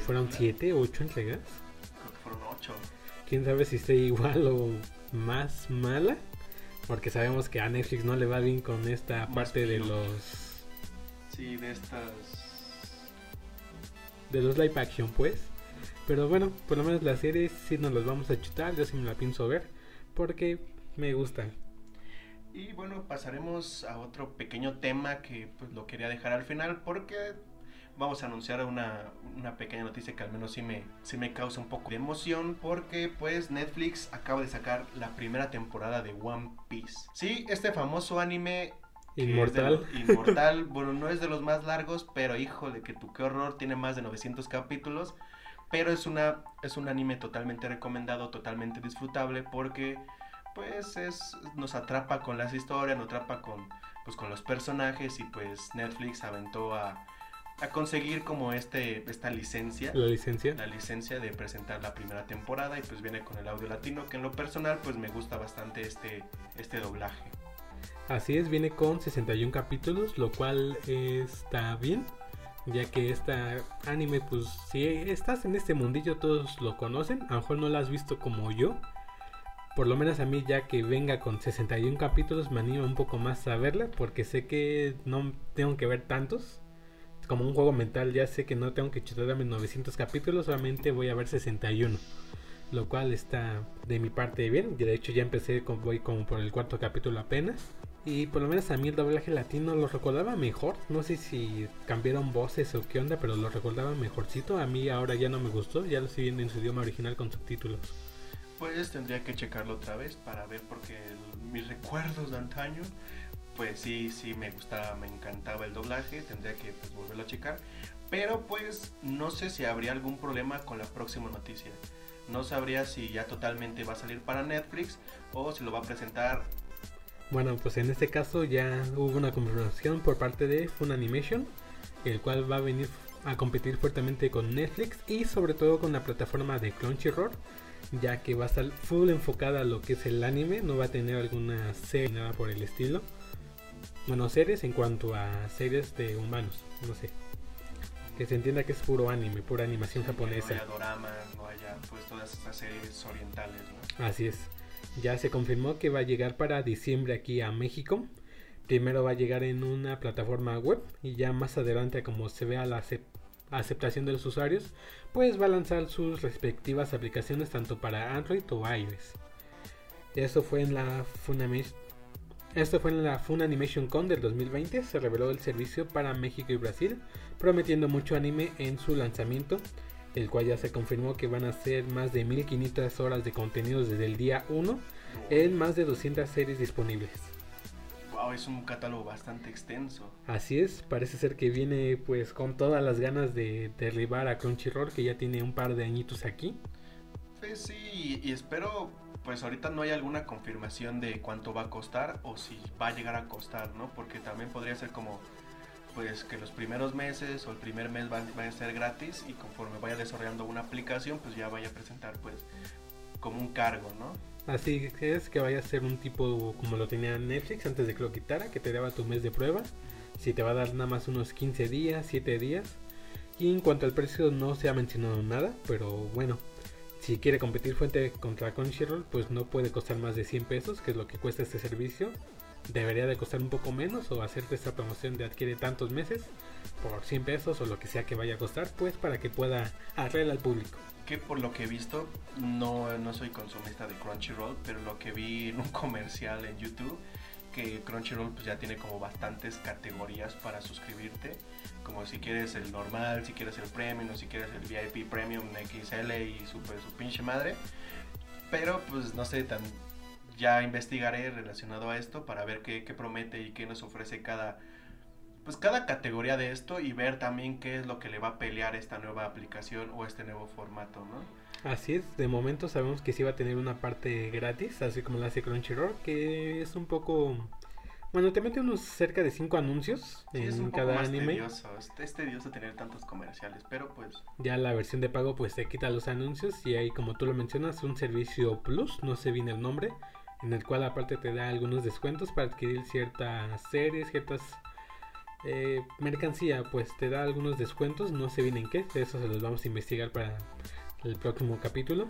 ¿Fueron siete, ocho entregas? Creo que fueron ocho. Quién sabe si esté igual o más mala. Porque sabemos que a Netflix no le va bien con esta parte de los Sí, de estas. de los live action, pues. Pero bueno, por lo menos las series sí nos las vamos a chutar, yo sí me la pienso ver porque me gustan. Y bueno, pasaremos a otro pequeño tema que pues lo quería dejar al final porque vamos a anunciar una, una pequeña noticia que al menos sí me, sí me causa un poco de emoción porque pues Netflix acaba de sacar la primera temporada de One Piece. Sí, este famoso anime Inmortal. lo- inmortal, bueno, no es de los más largos, pero híjole, que tu qué horror, tiene más de 900 capítulos. Pero es, una, es un anime totalmente recomendado, totalmente disfrutable, porque pues es, nos atrapa con las historias, nos atrapa con, pues, con los personajes y pues Netflix aventó a, a conseguir como este, esta licencia La licencia. la licencia de presentar la primera temporada y pues viene con el audio latino que en lo personal pues me gusta bastante este, este doblaje. Así es, viene con 61 capítulos, lo cual está bien, ya que esta anime, pues si estás en este mundillo todos lo conocen, a lo mejor no lo has visto como yo. Por lo menos a mí ya que venga con 61 capítulos me anima un poco más a verla, porque sé que no tengo que ver tantos. Como un juego mental ya sé que no tengo que chutarme 900 capítulos, solamente voy a ver 61. Lo cual está de mi parte bien. De hecho ya empecé, con, voy como por el cuarto capítulo apenas. Y por lo menos a mí el doblaje latino lo recordaba mejor. No sé si cambiaron voces o qué onda, pero lo recordaba mejorcito. A mí ahora ya no me gustó, ya lo estoy viendo en su idioma original con subtítulos. Pues tendría que checarlo otra vez para ver porque mis recuerdos de antaño, pues sí, sí me gustaba, me encantaba el doblaje, tendría que pues, volverlo a checar. Pero pues no sé si habría algún problema con la próxima noticia. No sabría si ya totalmente va a salir para Netflix o si lo va a presentar. Bueno, pues en este caso ya hubo una confirmación por parte de Funimation, el cual va a venir a competir fuertemente con Netflix y sobre todo con la plataforma de Crunchyroll, ya que va a estar full enfocada a lo que es el anime, no va a tener alguna serie nada por el estilo. Bueno, series en cuanto a series de humanos, no sé. Que se entienda que es puro anime, pura animación Que no japonesa. haya doramas, no haya pues todas estas series orientales, ¿no? Así es. Ya se confirmó que va a llegar para diciembre aquí a México. Primero va a llegar en una plataforma web y ya más adelante como se vea la acep- aceptación de los usuarios, pues va a lanzar sus respectivas aplicaciones tanto para Android o iOS. Esto fue en la Funimation esto fue en la Funimation Con del 2020, se reveló el servicio para México y Brasil, prometiendo mucho anime en su lanzamiento, el cual ya se confirmó que van a ser más de 1500 horas de contenidos desde el día 1 en más de 200 series disponibles. Wow, es un catálogo bastante extenso. Así es, parece ser que viene pues con todas las ganas de derribar a Crunchyroll que ya tiene un par de añitos aquí. Pues sí, y espero, pues ahorita no hay alguna confirmación de cuánto va a costar o si va a llegar a costar, ¿no? Porque también podría ser como, pues que los primeros meses o el primer mes va, a ser gratis y conforme vaya desarrollando una aplicación, pues ya vaya a presentar, pues, como un cargo, ¿no? Así es que vaya a ser un tipo como lo tenía Netflix antes de que lo quitara, que te daba tu mes de prueba. Si te va a dar nada más unos 15 días, 7 días. Y en cuanto al precio no se ha mencionado nada, pero bueno, si quiere competir fuente contra Crunchyroll, pues no puede costar más de 100 pesos, que es lo que cuesta este servicio. Debería de costar un poco menos o hacerte esta promoción de adquiere tantos meses por 100 pesos o lo que sea que vaya a costar, pues para que pueda atraer al público. Que por lo que he visto, no, no soy consumista de Crunchyroll, pero lo que vi en un comercial en YouTube, que Crunchyroll pues ya tiene como bastantes categorías para suscribirte, como si quieres el normal, si quieres el premium, o si quieres el VIP premium XL y super su pinche madre. Pero pues no sé, tan, ya investigaré relacionado a esto para ver qué, qué promete y qué nos ofrece cada, pues cada categoría de esto y ver también qué es lo que le va a pelear esta nueva aplicación o este nuevo formato, ¿no? Así es, de momento sabemos que sí va a tener una parte gratis, así como la hace Crunchyroll, que es un poco... Bueno, te mete unos cerca de 5 anuncios Sí, en es un poco cada más anime. tedioso, es, es tedioso tener tantos comerciales, pero pues Ya la versión de pago pues te quita los anuncios y hay como tú lo mencionas un servicio plus, no sé bien el nombre, en el cual aparte te da algunos descuentos para adquirir ciertas series, ciertas eh, mercancía, pues te da algunos descuentos, no sé bien en qué, de eso se los vamos a investigar para el próximo capítulo.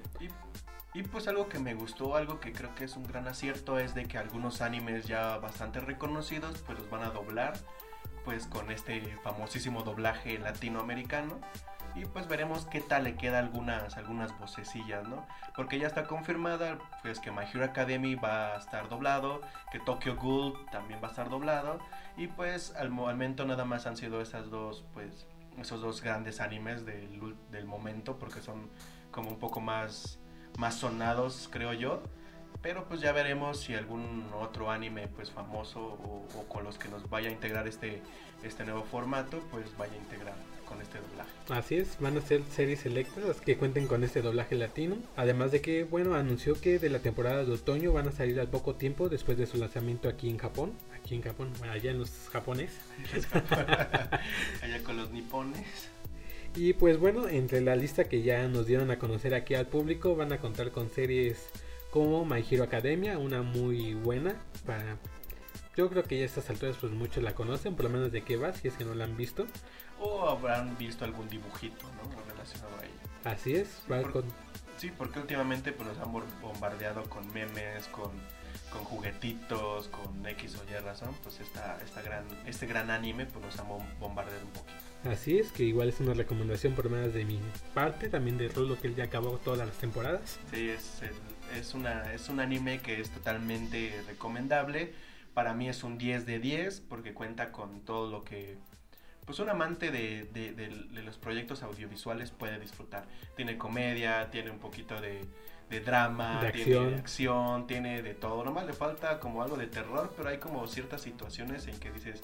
y pues algo que me gustó, algo que creo que es un gran acierto es de que algunos animes ya bastante reconocidos pues los van a doblar pues con este famosísimo doblaje latinoamericano y pues veremos qué tal le queda algunas algunas vocecillas, ¿no? Porque ya está confirmada pues que My Hero Academy va a estar doblado, que Tokyo Ghoul también va a estar doblado y pues al momento nada más han sido esas dos pues esos dos grandes animes del, del momento porque son como un poco más más sonados, creo yo. Pero pues ya veremos si algún otro anime pues famoso o, con los que nos vaya a integrar este, este nuevo formato, pues vaya a integrar con este doblaje. Así es, van a ser series selectas que cuenten con este doblaje latino. Además de que, bueno, anunció que de la temporada de otoño van a salir al poco tiempo después de su lanzamiento aquí en Japón. Aquí en Japón, bueno, allá en los japoneses. allá con los nipones. Y pues bueno, entre la lista que ya nos dieron a conocer aquí al público, van a contar con series como My Hero Academia, una muy buena para... Yo creo que ya a estas alturas pues muchos la conocen, por lo menos de qué va, si es que no la han visto. O habrán visto algún dibujito, ¿no? Relacionado a ella. Así es, va Por- con... Sí, porque últimamente pues, nos han bombardeado con memes, con, con juguetitos, con X o Y razón. Pues esta, esta gran, este gran anime pues, nos ha bom- bombardeado un poquito. Así es, que igual es una recomendación por menos de mi parte, también de Rulo que él ya acabó todas las temporadas. Sí, es, el- es, una, es un anime que es totalmente recomendable. Para mí es un 10 de 10 porque cuenta con todo lo que pues un amante de, de- de- de los proyectos audiovisuales puede disfrutar. Tiene comedia, tiene un poquito de, de drama, De tiene acción. acción, tiene de todo. Nomás le falta como algo de terror, pero hay como ciertas situaciones en que dices...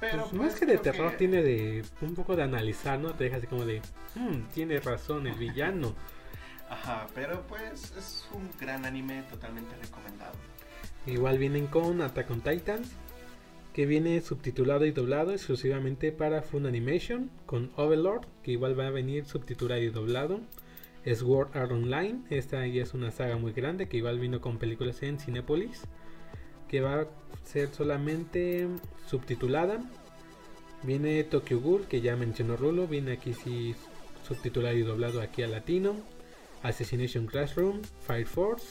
Pero Pues, más pues, que de terror que- tiene de un poco de analizar, ¿no? Te deja así como de, "Hmm, tiene razón el villano. Ajá, pero pues es un gran anime totalmente recomendado. Igual vienen con Attack on Titans, que viene subtitulado y doblado exclusivamente para Fun Animation, con Overlord, que igual va a venir subtitulado y doblado. Sword Art Online, esta ya es una saga muy grande que igual vino con películas en Cinepolis, que va a ser solamente subtitulada. Viene Tokyo Ghoul, que ya mencionó Rulo, viene aquí sí subtitulado y doblado aquí a latino. Assassination Classroom, Fire Force,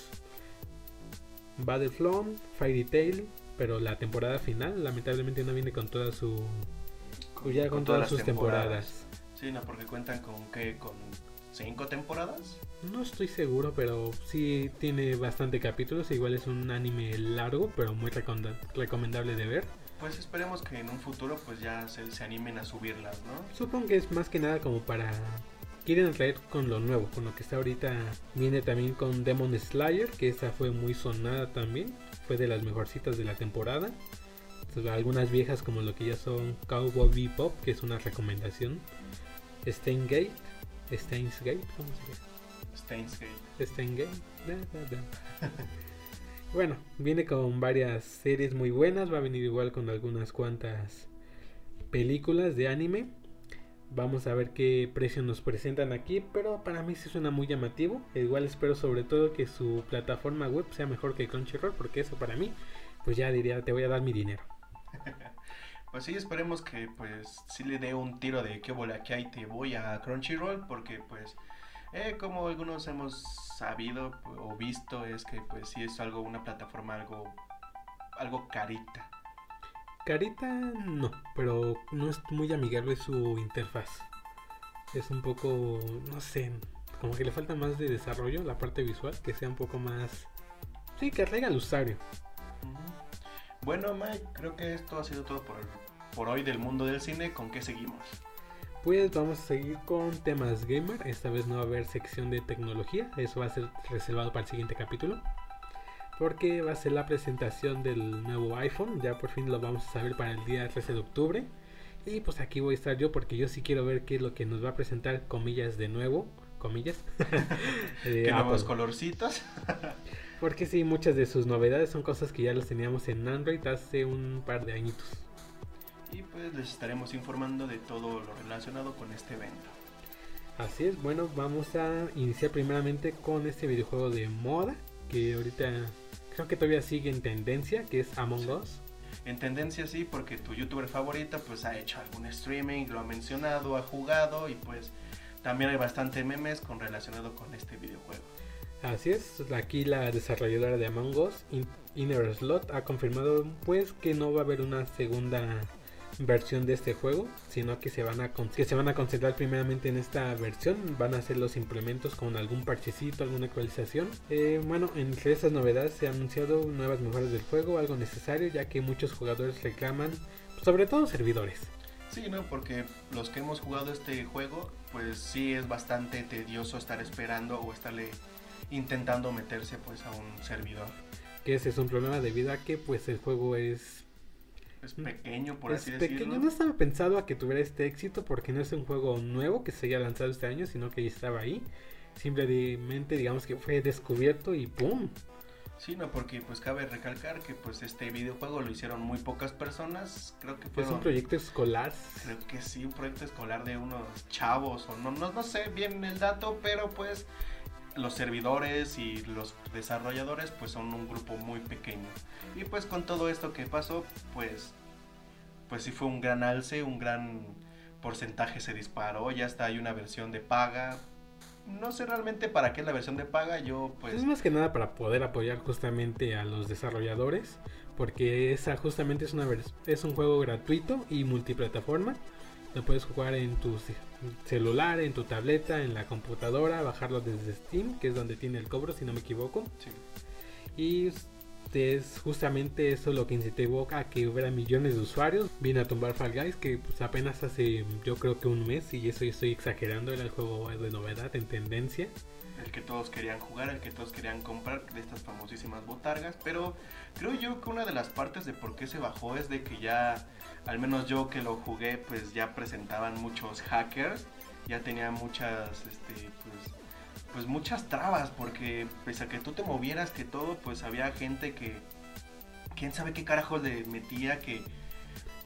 Battlefront, Fairy Tail, pero la temporada final lamentablemente no viene con toda su ya con, todas, las sus temporadas. Sí, no, porque cuentan con qué, con cinco temporadas. No estoy seguro, pero sí tiene bastante capítulos, igual es un anime largo, pero muy recomendable de ver. Pues esperemos que en un futuro pues ya se, se animen a subirlas, ¿no? Supongo que es más que nada como para quieren traer con lo nuevo, con lo que está ahorita. Viene también con Demon Slayer, que esta fue muy sonada también, fue de las mejorcitas de la temporada. Entonces, algunas viejas como lo que ya son Cowboy Bebop, que es una recomendación. Steins Gate, Steins Gate, ¿cómo se llama? Steins Gate. Steins Gate. da, da, da. bueno, viene con varias series muy buenas, va a venir igual con algunas cuantas películas de anime. Vamos a ver qué precio nos presentan aquí, pero para mí sí suena muy llamativo. Igual espero sobre todo que su plataforma web sea mejor que Crunchyroll, porque eso para mí, pues ya diría, te voy a dar mi dinero. Pues sí, esperemos que pues sí le dé un tiro de qué bola que hay te voy a Crunchyroll porque pues eh, como algunos hemos sabido o visto es que pues sí es algo una plataforma algo algo carita. Carita no, pero no es muy amigable su interfaz. Es un poco, no sé, como que le falta más de desarrollo, la parte visual, que sea un poco más... Sí, que atraiga al usuario. Bueno, Mike, creo que esto ha sido todo por, por hoy del mundo del cine. ¿Con qué seguimos? Pues vamos a seguir con temas gamer. Esta vez no va a haber sección de tecnología. Eso va a ser reservado para el siguiente capítulo. Porque va a ser la presentación del nuevo iPhone. Ya por fin lo vamos a saber para el día 13 de octubre. Y pues aquí voy a estar yo porque yo sí quiero ver qué es lo que nos va a presentar, comillas, de nuevo. Comillas. de ¿Qué nuevos colorcitos? Porque sí, muchas de sus novedades son cosas que ya las teníamos en Android hace un par de añitos. Y pues les estaremos informando de todo lo relacionado con este evento. Así es, bueno, vamos a iniciar primeramente con este videojuego de moda que ahorita creo que todavía sigue en tendencia, que es Among Us. En tendencia sí, porque tu youtuber favorita pues ha hecho algún streaming, lo ha mencionado, ha jugado y pues también hay bastante memes con relacionado con este videojuego. Así es, aquí la desarrolladora de Among Us, Inner Slot, ha confirmado pues que no va a haber una segunda versión de este juego, sino que se van a que se van a concentrar primeramente en esta versión, van a hacer los implementos con algún parchecito, alguna actualización. Eh, bueno, entre estas novedades se han anunciado nuevas mejoras del juego, algo necesario ya que muchos jugadores reclaman, sobre todo servidores. Sí, no, porque los que hemos jugado este juego, pues sí es bastante tedioso estar esperando o estarle intentando meterse pues a un servidor. Que ese es un problema debido a que pues el juego es es pequeño, por así decirlo. No estaba pensado a que tuviera este éxito porque no es un juego nuevo que se haya lanzado este año, sino que ya estaba ahí. Simplemente digamos que fue descubierto y ¡pum! Sí, no, porque pues cabe recalcar que pues este videojuego lo hicieron muy pocas personas, creo que fue un proyecto escolar. Creo que sí, un proyecto escolar de unos chavos o no, no, no sé bien el dato, pero pues los servidores y los desarrolladores pues son un grupo muy pequeño. Y pues con todo esto que pasó, pues pues sí fue un gran alce, un gran porcentaje se disparó, ya está hay una versión de paga. No sé realmente para qué la versión de paga, yo pues Es más que nada para poder apoyar justamente a los desarrolladores, porque esa justamente es una es un juego gratuito y multiplataforma. Lo puedes jugar en tu celular, en tu tableta, en la computadora, bajarlo desde Steam, que es donde tiene el cobro, si no me equivoco. Y es justamente eso lo que incitó a que hubiera millones de usuarios. Vine a tumbar Fall Guys, que pues apenas hace yo creo que un mes, y eso yo estoy exagerando, era el juego de novedad, en tendencia. El que todos querían jugar, el que todos querían comprar de estas famosísimas botargas. Pero creo yo que una de las partes de por qué se bajó es de que ya al menos yo que lo jugué, pues ya presentaban muchos hackers, ya tenía muchas, este, pues, pues muchas trabas, porque pese a que tú te movieras, que todo, pues había gente que, quién sabe qué carajos le metía, que...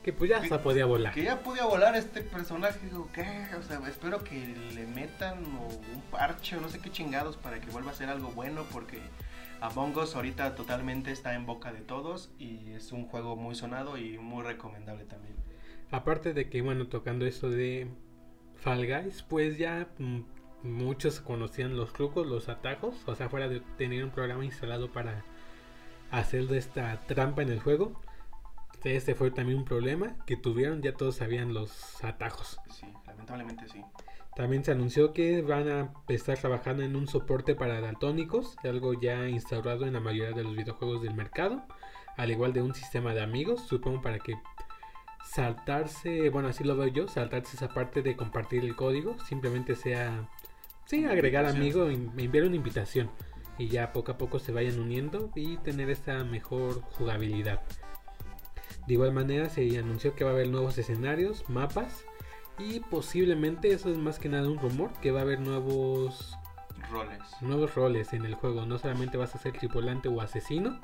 Que pues ya hasta podía volar. Que ya podía volar este personaje, digo, ¿qué? O sea, espero que le metan un parche o no sé qué chingados para que vuelva a ser algo bueno, porque Among Us ahorita totalmente está en boca de todos y es un juego muy sonado y muy recomendable también. Aparte de que, bueno, tocando eso de Fall Guys, pues ya muchos conocían los trucos, los atajos, o sea, fuera de tener un programa instalado para hacer de esta trampa en el juego. Este fue también un problema que tuvieron, ya todos sabían los atajos. Sí, lamentablemente sí. También se anunció que van a estar trabajando en un soporte para daltónicos, algo ya instaurado en la mayoría de los videojuegos del mercado, al igual de un sistema de amigos, supongo para que saltarse, bueno, así lo veo yo, saltarse esa parte de compartir el código, simplemente sea, sí, agregar amigo, enviar una invitación y ya poco a poco se vayan uniendo y tener esta mejor jugabilidad. De igual manera se anunció que va a haber nuevos escenarios, mapas, y posiblemente, eso es más que nada un rumor, que va a haber nuevos roles. Nuevos roles en el juego. No solamente vas a ser tripulante o asesino,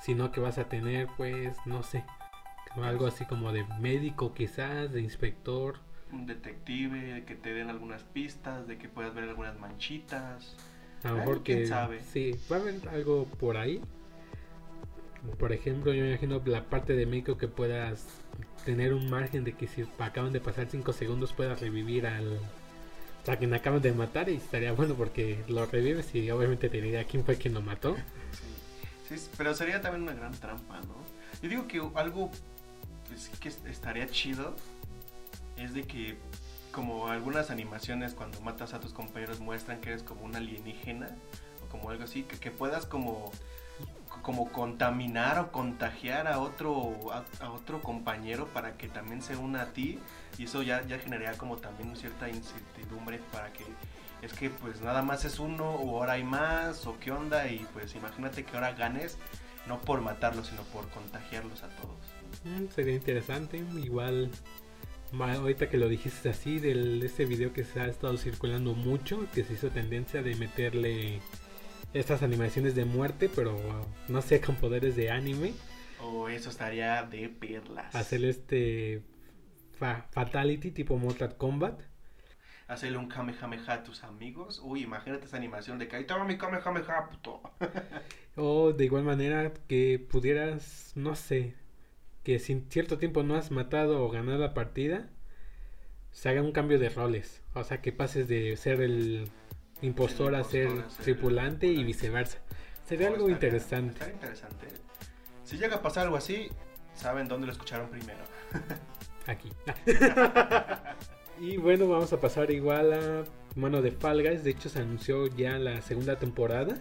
sino que vas a tener, pues, no sé, algo así como de médico quizás, de inspector. Un detective, que te den algunas pistas, de que puedas ver algunas manchitas. A lo mejor que... Sabe? Sí, va a haber algo por ahí. Por ejemplo, yo me imagino la parte de médico que puedas tener un margen de que si acaban de pasar 5 segundos puedas revivir al... Sea, quien acaban de matar y estaría bueno porque lo revives y obviamente te diría quién fue quien lo mató. Sí, pero sería también una gran trampa, ¿no? Yo digo que algo pues, que estaría chido es de que como algunas animaciones cuando matas a tus compañeros muestran que eres como un alienígena o como algo así, que puedas como como contaminar o contagiar a otro, a, otro compañero para que también se una a ti. Y eso ya, ya generaría como también cierta incertidumbre para que es que pues nada más es uno o ahora hay más o qué onda. Y pues imagínate que ahora ganes no por matarlos sino por contagiarlos a todos. Mm, sería interesante, igual ahorita que lo dijiste así del este video que se ha estado circulando mucho, que se hizo tendencia de meterle estas animaciones de muerte, pero no sé, con poderes de anime. O eso estaría de perlas. Hacer este Fatality tipo Mortal Kombat. Hacerle un Kamehameha a tus amigos. Uy, imagínate esa animación de que ahí toma mi Kamehameha, puto. o de igual manera que pudieras, no sé, que sin cierto tiempo no has matado o ganado la partida, se haga un cambio de roles. O sea, que pases de ser el impostor, a ser tripulante y viceversa. Sería algo interesante. interesante. Si llega a pasar algo así, saben dónde lo escucharon primero. Aquí. y bueno, vamos a pasar igual a mano de Fall Guys. De hecho, se anunció ya la segunda temporada.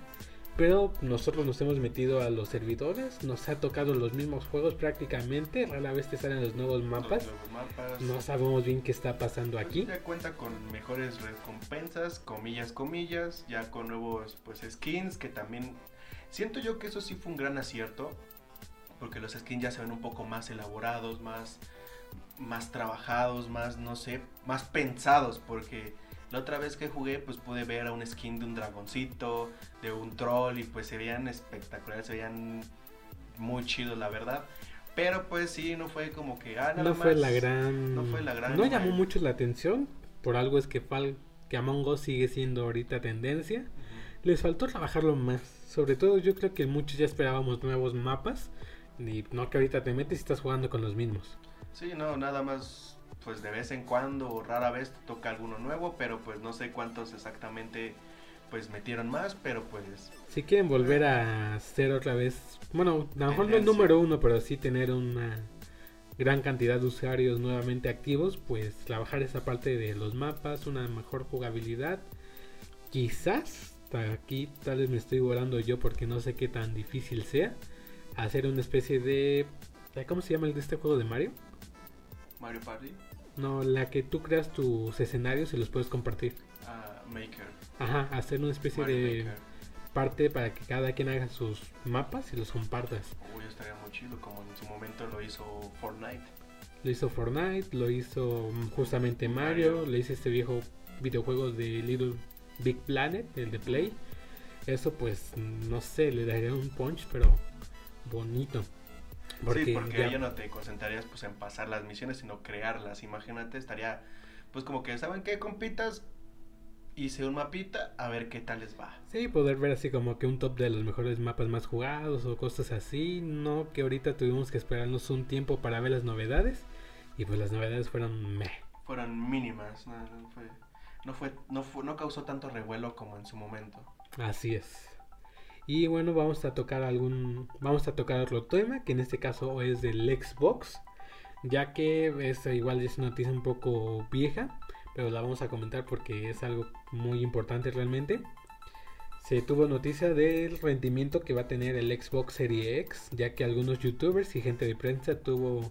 Pero nosotros nos hemos metido a los servidores, nos ha tocado los mismos juegos prácticamente, rara vez te salen los nuevos mapas. No sabemos bien qué está pasando aquí. Ya cuenta con mejores recompensas, comillas, comillas, ya con nuevos pues skins que también siento yo que eso sí fue un gran acierto, porque los skins ya se ven un poco más elaborados, más más trabajados, más no sé, más pensados, porque la otra vez que jugué, pues pude ver a un skin de un dragoncito, de un troll, y pues se veían espectaculares, se veían muy chidos, la verdad. Pero pues sí, no fue como que. Ah, no fue la gran. No fue la gran. No llamó mucho la atención. Por algo es que, Fal que Among Us sigue siendo ahorita tendencia. Les faltó trabajarlo más. Sobre todo, yo creo que muchos ya esperábamos nuevos mapas. Y no que ahorita te metes y estás jugando con los mismos. Sí, no, nada más pues de vez en cuando o rara vez toca alguno nuevo, pero pues no sé cuántos exactamente pues metieron más, pero pues... Si quieren volver a ser otra vez, bueno, a lo mejor no el número uno, pero sí tener una gran cantidad de usuarios nuevamente activos, pues trabajar esa parte de los mapas, una mejor jugabilidad. Quizás, aquí tal vez me estoy volando yo porque no sé qué tan difícil sea, hacer una especie de... ¿Cómo se llama el de este juego de Mario? Mario Party. No, la que tú creas tus escenarios y los puedes compartir. Ah, Maker. Ajá, hacer una especie de parte para que cada quien haga sus mapas y los compartas. Uy, estaría muy chido, como en su momento lo hizo Fortnite. Lo hizo Fortnite, lo hizo mm, justamente Mario, le hizo este viejo videojuego de Little Big Planet, el de Play. Eso pues, no sé, le daría un punch, pero bonito. Porque sí, porque ya... no te concentrarías pues en pasar las misiones, sino crearlas. Imagínate, estaría pues como que, ¿saben qué, compitas? Hice un mapita, a ver qué tal les va. Sí, poder ver así como que un top de los mejores mapas más jugados o cosas así. No que ahorita tuvimos que esperarnos un tiempo para ver las novedades. Y pues las novedades fueron meh. Fueron mínimas, no, fue, no, fue, no, fue, no causó tanto revuelo como en su momento. Así es. Y bueno, vamos a tocar algún. Vamos a tocar otro tema, que en este caso es del Xbox. Ya que es igual es noticia un poco vieja. Pero la vamos a comentar porque es algo muy importante realmente. Se tuvo noticia del rendimiento que va a tener el Xbox Series X. Ya que algunos youtubers y gente de prensa tuvo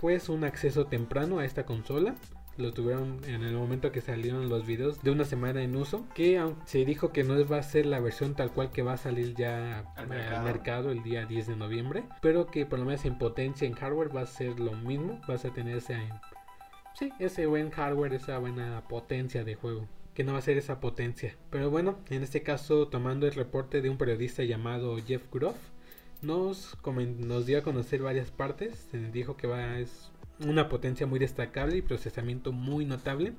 pues un acceso temprano a esta consola lo tuvieron en el momento que salieron los videos de una semana en uso. Que se dijo que no va a ser la versión tal cual que va a salir ya al mercado. el día 10 de noviembre. Pero que por lo menos en potencia en hardware va a ser lo mismo. Vas a tener ese, sí, ese buen hardware, esa buena potencia de juego que no va a ser esa potencia. Pero bueno, en este caso, tomando el reporte de un periodista llamado Jeff Groff, nos, nos dio a conocer varias partes. Se dijo que va es una potencia muy destacable y procesamiento muy notable.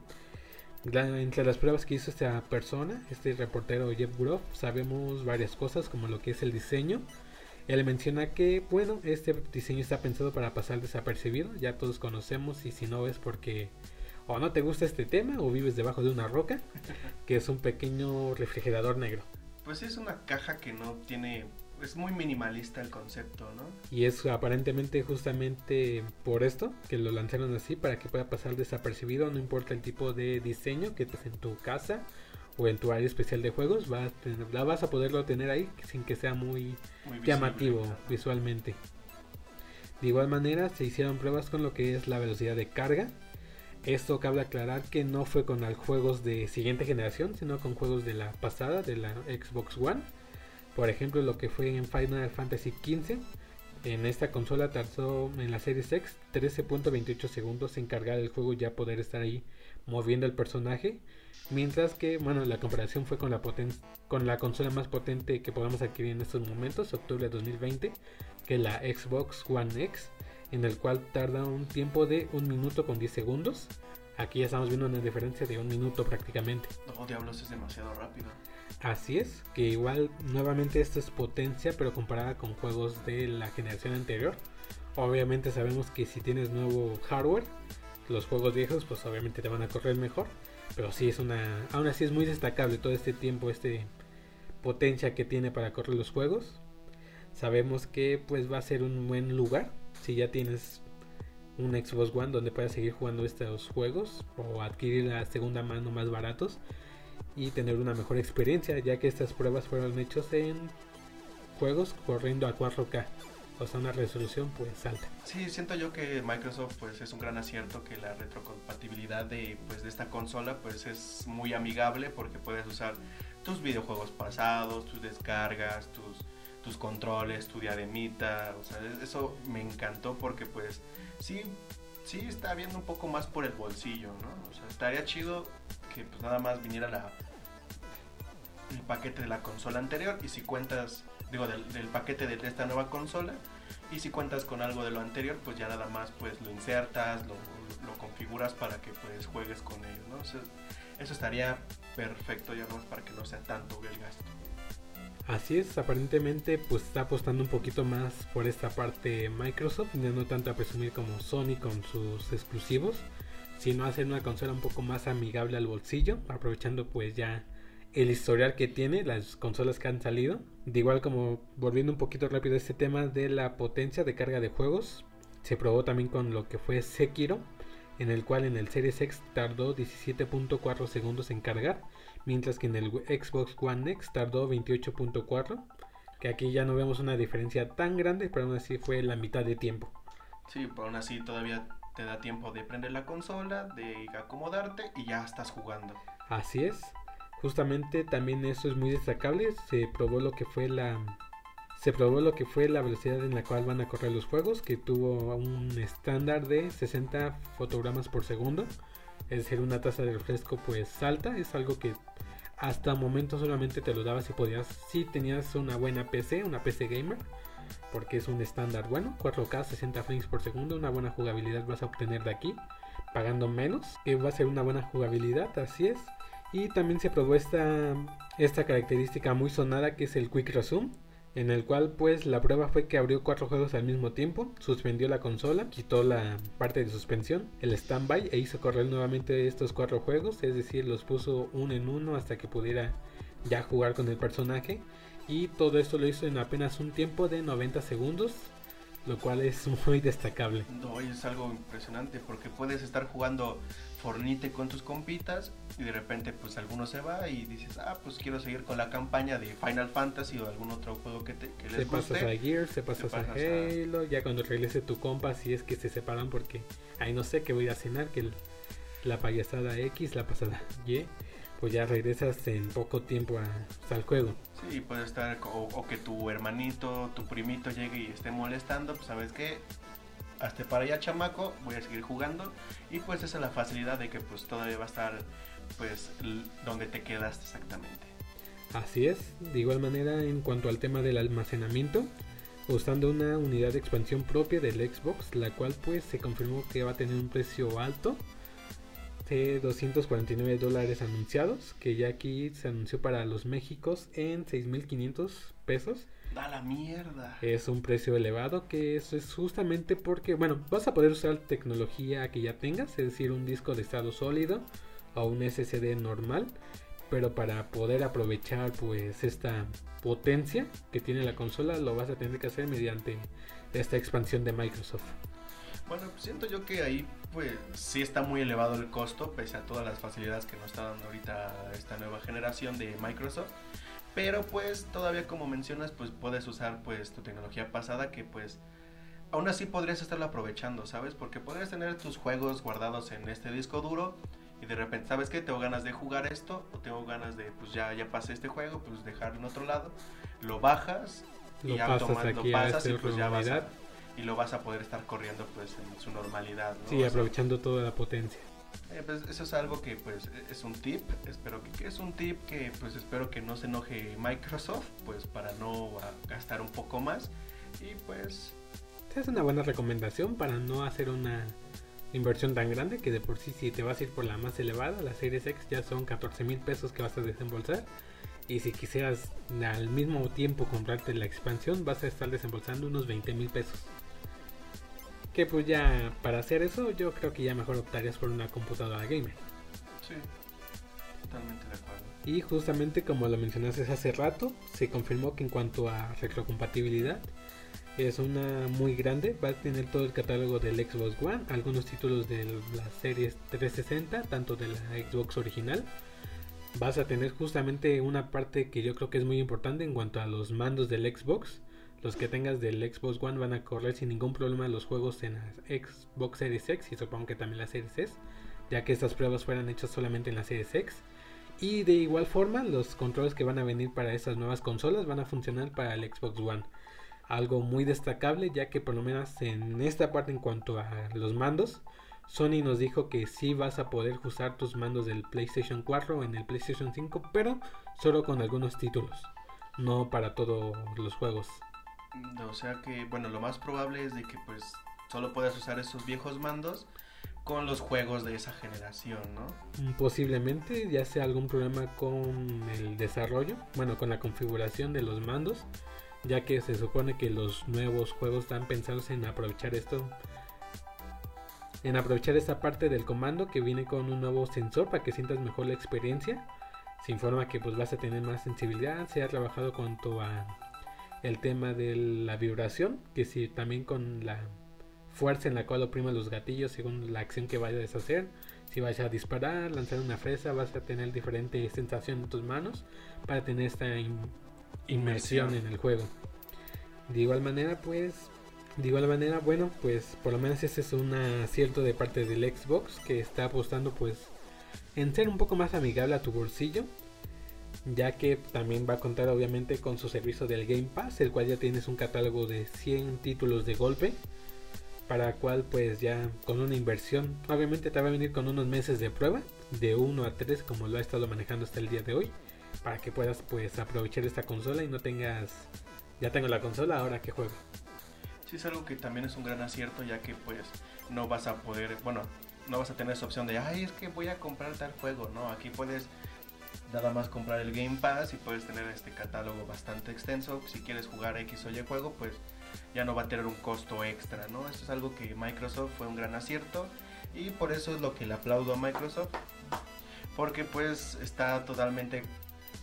entre las pruebas que hizo esta persona, este reportero Jeff Groff, sabemos varias cosas como lo que es el diseño. Él menciona que, bueno, este diseño está pensado para pasar desapercibido, ya todos conocemos y si no es porque o no te gusta este tema o vives debajo de una roca, que es un pequeño refrigerador negro. Pues es una caja que no tiene es muy minimalista el concepto, ¿no? Y es aparentemente justamente por esto que lo lanzaron así, para que pueda pasar desapercibido, no importa el tipo de diseño que estés en tu casa o en tu área especial de juegos, vas a la vas a poderlo tener ahí sin que sea muy, llamativo visualmente. De igual manera, se hicieron pruebas con lo que es la velocidad de carga. Esto cabe aclarar que no fue con juegos de siguiente generación, sino con juegos de la pasada, de la Xbox One por ejemplo, lo que fue en Final Fantasy XV. En esta consola tardó en la serie X 13.28 segundos en cargar el juego ya poder estar ahí moviendo el personaje. Mientras que, bueno, la comparación fue con la, con la consola más potente que podemos adquirir en estos momentos, octubre de 2020, que es la Xbox One X, en el cual tarda un tiempo de 1 minuto con 10 segundos. Aquí ya estamos viendo una diferencia de un minuto prácticamente. No, diablos, es demasiado rápido. Así es, que igual nuevamente esto es potencia, pero comparada con juegos de la generación anterior. Obviamente sabemos que si tienes nuevo hardware, los juegos viejos pues obviamente te van a correr mejor. Pero sí es una... Aún así es muy destacable todo este tiempo, este potencia que tiene para correr los juegos. Sabemos que pues va a ser un buen lugar si ya tienes un Xbox One donde puedas seguir jugando estos juegos o adquirir la segunda mano más baratos y tener una mejor experiencia ya que estas pruebas fueron hechas en juegos corriendo a 4K o sea una resolución pues alta. Sí, siento yo que Microsoft pues es un gran acierto que la retrocompatibilidad de pues de esta consola pues es muy amigable porque puedes usar tus videojuegos pasados, tus descargas, tus tus controles, tu diademita, o sea, eso me encantó porque pues sí, sí está viendo un poco más por el bolsillo, ¿no? O sea, estaría chido que pues nada más viniera la el paquete de la consola anterior y si cuentas, digo, del, paquete de esta nueva consola y si cuentas con algo de lo anterior, pues ya nada más pues lo insertas, lo, configuras para que pues juegues con ello, ¿no? eso estaría perfecto ya no para que no sea tanto el gasto. Así es, aparentemente pues está apostando un poquito más por esta parte Microsoft, no tanto a presumir como Sony con sus exclusivos, sino hacer una consola un poco más amigable al bolsillo, aprovechando pues ya el historial que tiene, las consolas que han salido. De igual como volviendo un poquito rápido a este tema de la potencia de carga de juegos, se probó también con lo que fue Sekiro, en el cual en el Series X tardó 17.4 segundos en cargar mientras que en el Xbox One X tardó 28.4, que aquí ya no vemos una diferencia tan grande, pero aún así fue la mitad de tiempo. Sí, pero aún así todavía te da tiempo de prender la consola, de acomodarte y ya estás jugando. Así es. Justamente también eso es muy destacable. Se probó lo que fue la se probó lo que fue la velocidad en la cual van a correr los juegos, que tuvo un estándar de 60 fotogramas por segundo, es decir, una tasa de refresco pues alta, es algo que hasta momento solamente te lo daba si podías, si tenías una buena PC, una PC gamer, porque es un estándar bueno, 4K 60 frames por segundo, una buena jugabilidad vas a obtener de aquí, pagando menos, que va a ser una buena jugabilidad, así es. Y también se probó esta, esta característica muy sonada que es el Quick Resume, en el cual pues la prueba fue que abrió cuatro juegos al mismo tiempo, suspendió la consola, quitó la parte de suspensión, el standby e hizo correr nuevamente estos cuatro juegos, es decir, los puso uno en uno hasta que pudiera ya jugar con el personaje y todo esto lo hizo en apenas un tiempo de 90 segundos, lo cual es muy destacable. No, es algo impresionante porque puedes estar jugando Fornite con tus compitas y de repente pues alguno se va y dices, ah, pues quiero seguir con la campaña de Final Fantasy o algún otro juego que, te, que les se Pasas a Gears, se pasas, a Halo, ya cuando regrese tu compa, si es que se separan porque ahí no sé que voy a cenar, que la payasada X, la pasada Y, pues ya regresas en poco tiempo a, al juego. Sí, puede estar, o, o, que tu hermanito, tu primito llegue y esté molestando, pues sabes que hasta para allá chamaco, voy a seguir jugando. Y pues esa es la facilidad de que pues todavía va a estar pues donde te quedaste exactamente. Así es, de igual manera en cuanto al tema del almacenamiento, usando una unidad de expansión propia del Xbox, la cual pues se confirmó que va a tener un precio alto de 249 dólares anunciados, que ya aquí se anunció para los Méxicos en 6.500 pesos Da la mierda. Es un precio elevado que eso es justamente porque, bueno, vas a poder usar tecnología que ya tengas, es decir, un disco de estado sólido o un SSD normal, pero para poder aprovechar pues esta potencia que tiene la consola lo vas a tener que hacer mediante esta expansión de Microsoft. Bueno, siento yo que ahí pues sí está muy elevado el costo pese a todas las facilidades que nos está dando ahorita esta nueva generación de Microsoft pero pues todavía como mencionas pues puedes usar pues tu tecnología pasada que pues aún así podrías estarlo aprovechando, ¿sabes? Porque podrías tener tus juegos guardados en este disco duro y de repente, ¿sabes qué? Tengo ganas de jugar esto o tengo ganas de, pues ya, ya pasé este juego, pues dejarlo en otro lado, lo bajas y pasas, lo pasas y pues ya vas a, y lo vas a poder estar corriendo pues en su normalidad. ¿no? Sí, aprovechando toda la potencia. Eh, pues eso es algo que pues e-, es un tip, espero que, es un tip que pues espero que no se enoje Microsoft, pues para no gastar un poco más y pues es una buena recomendación para no hacer una inversión tan grande que de por sí si te vas a ir por la más elevada, la Series X ya son 14 mil pesos que vas a desembolsar y si quisieras al mismo tiempo comprarte la expansión vas a estar desembolsando unos 20 mil pesos Que pues ya para hacer eso yo creo que ya mejor optarías por una computadora gamer. Sí, totalmente de acuerdo. Y justamente como lo mencionaste hace rato, se confirmó que en cuanto a retrocompatibilidad es una muy grande, va a tener todo el catálogo del Xbox One, algunos títulos de la serie 360, tanto de la Xbox original. Vas a tener justamente una parte que yo creo que es muy importante en cuanto a los mandos del Xbox. Los que tengas del Xbox One van a correr sin ningún problema los juegos en la Xbox Series X y supongo que también la Series S, ya que estas pruebas fueran hechas solamente en la Series X. Y de igual forma, los controles que van a venir para estas nuevas consolas van a funcionar para el Xbox One algo muy destacable ya que por lo menos en esta parte en cuanto a los mandos Sony nos dijo que sí vas a poder usar tus mandos del PlayStation 4 en el PlayStation 5 pero solo con algunos títulos no para todos los juegos o sea que bueno lo más probable es de que pues solo puedas usar esos viejos mandos con los juegos de esa generación, ¿no? Mm, posiblemente ya sea algún problema con el desarrollo, bueno, con la configuración de los mandos, ya que se supone que los nuevos juegos están pensados en aprovechar esto en aprovechar esta parte del comando que viene con un nuevo sensor para que sientas mejor la experiencia se informa que pues vas a tener más sensibilidad se ha trabajado cuanto a el tema de la vibración que si también con la fuerza en la cual oprima los gatillos según la acción que vayas a hacer si vas a disparar lanzar una fresa vas a tener diferente sensación en tus manos para tener esta inmersión en el juego. De igual manera, pues, de igual manera, bueno, pues por lo menos ese es un acierto de parte del Xbox que está apostando pues en ser un poco más amigable a tu bolsillo, ya que también va a contar obviamente con su servicio del Game Pass, el cual ya tienes un catálogo de 100 títulos de golpe, para cual pues ya con una inversión, obviamente te va a venir con unos meses de prueba, de 1 a 3 como lo ha estado manejando hasta el día de hoy para que puedas pues aprovechar esta consola y no tengas ya tengo la consola ahora que juego. Sí es algo que también es un gran acierto ya que pues no vas a poder bueno no vas a tener esa opción de ay es que voy a comprar tal juego no aquí puedes nada más comprar el Game Pass y puedes tener este catálogo bastante extenso. Si quieres jugar X o Y juego pues ya no va a tener un costo extra no esto es algo que Microsoft fue un gran acierto y por eso es lo que le aplaudo a Microsoft porque pues está totalmente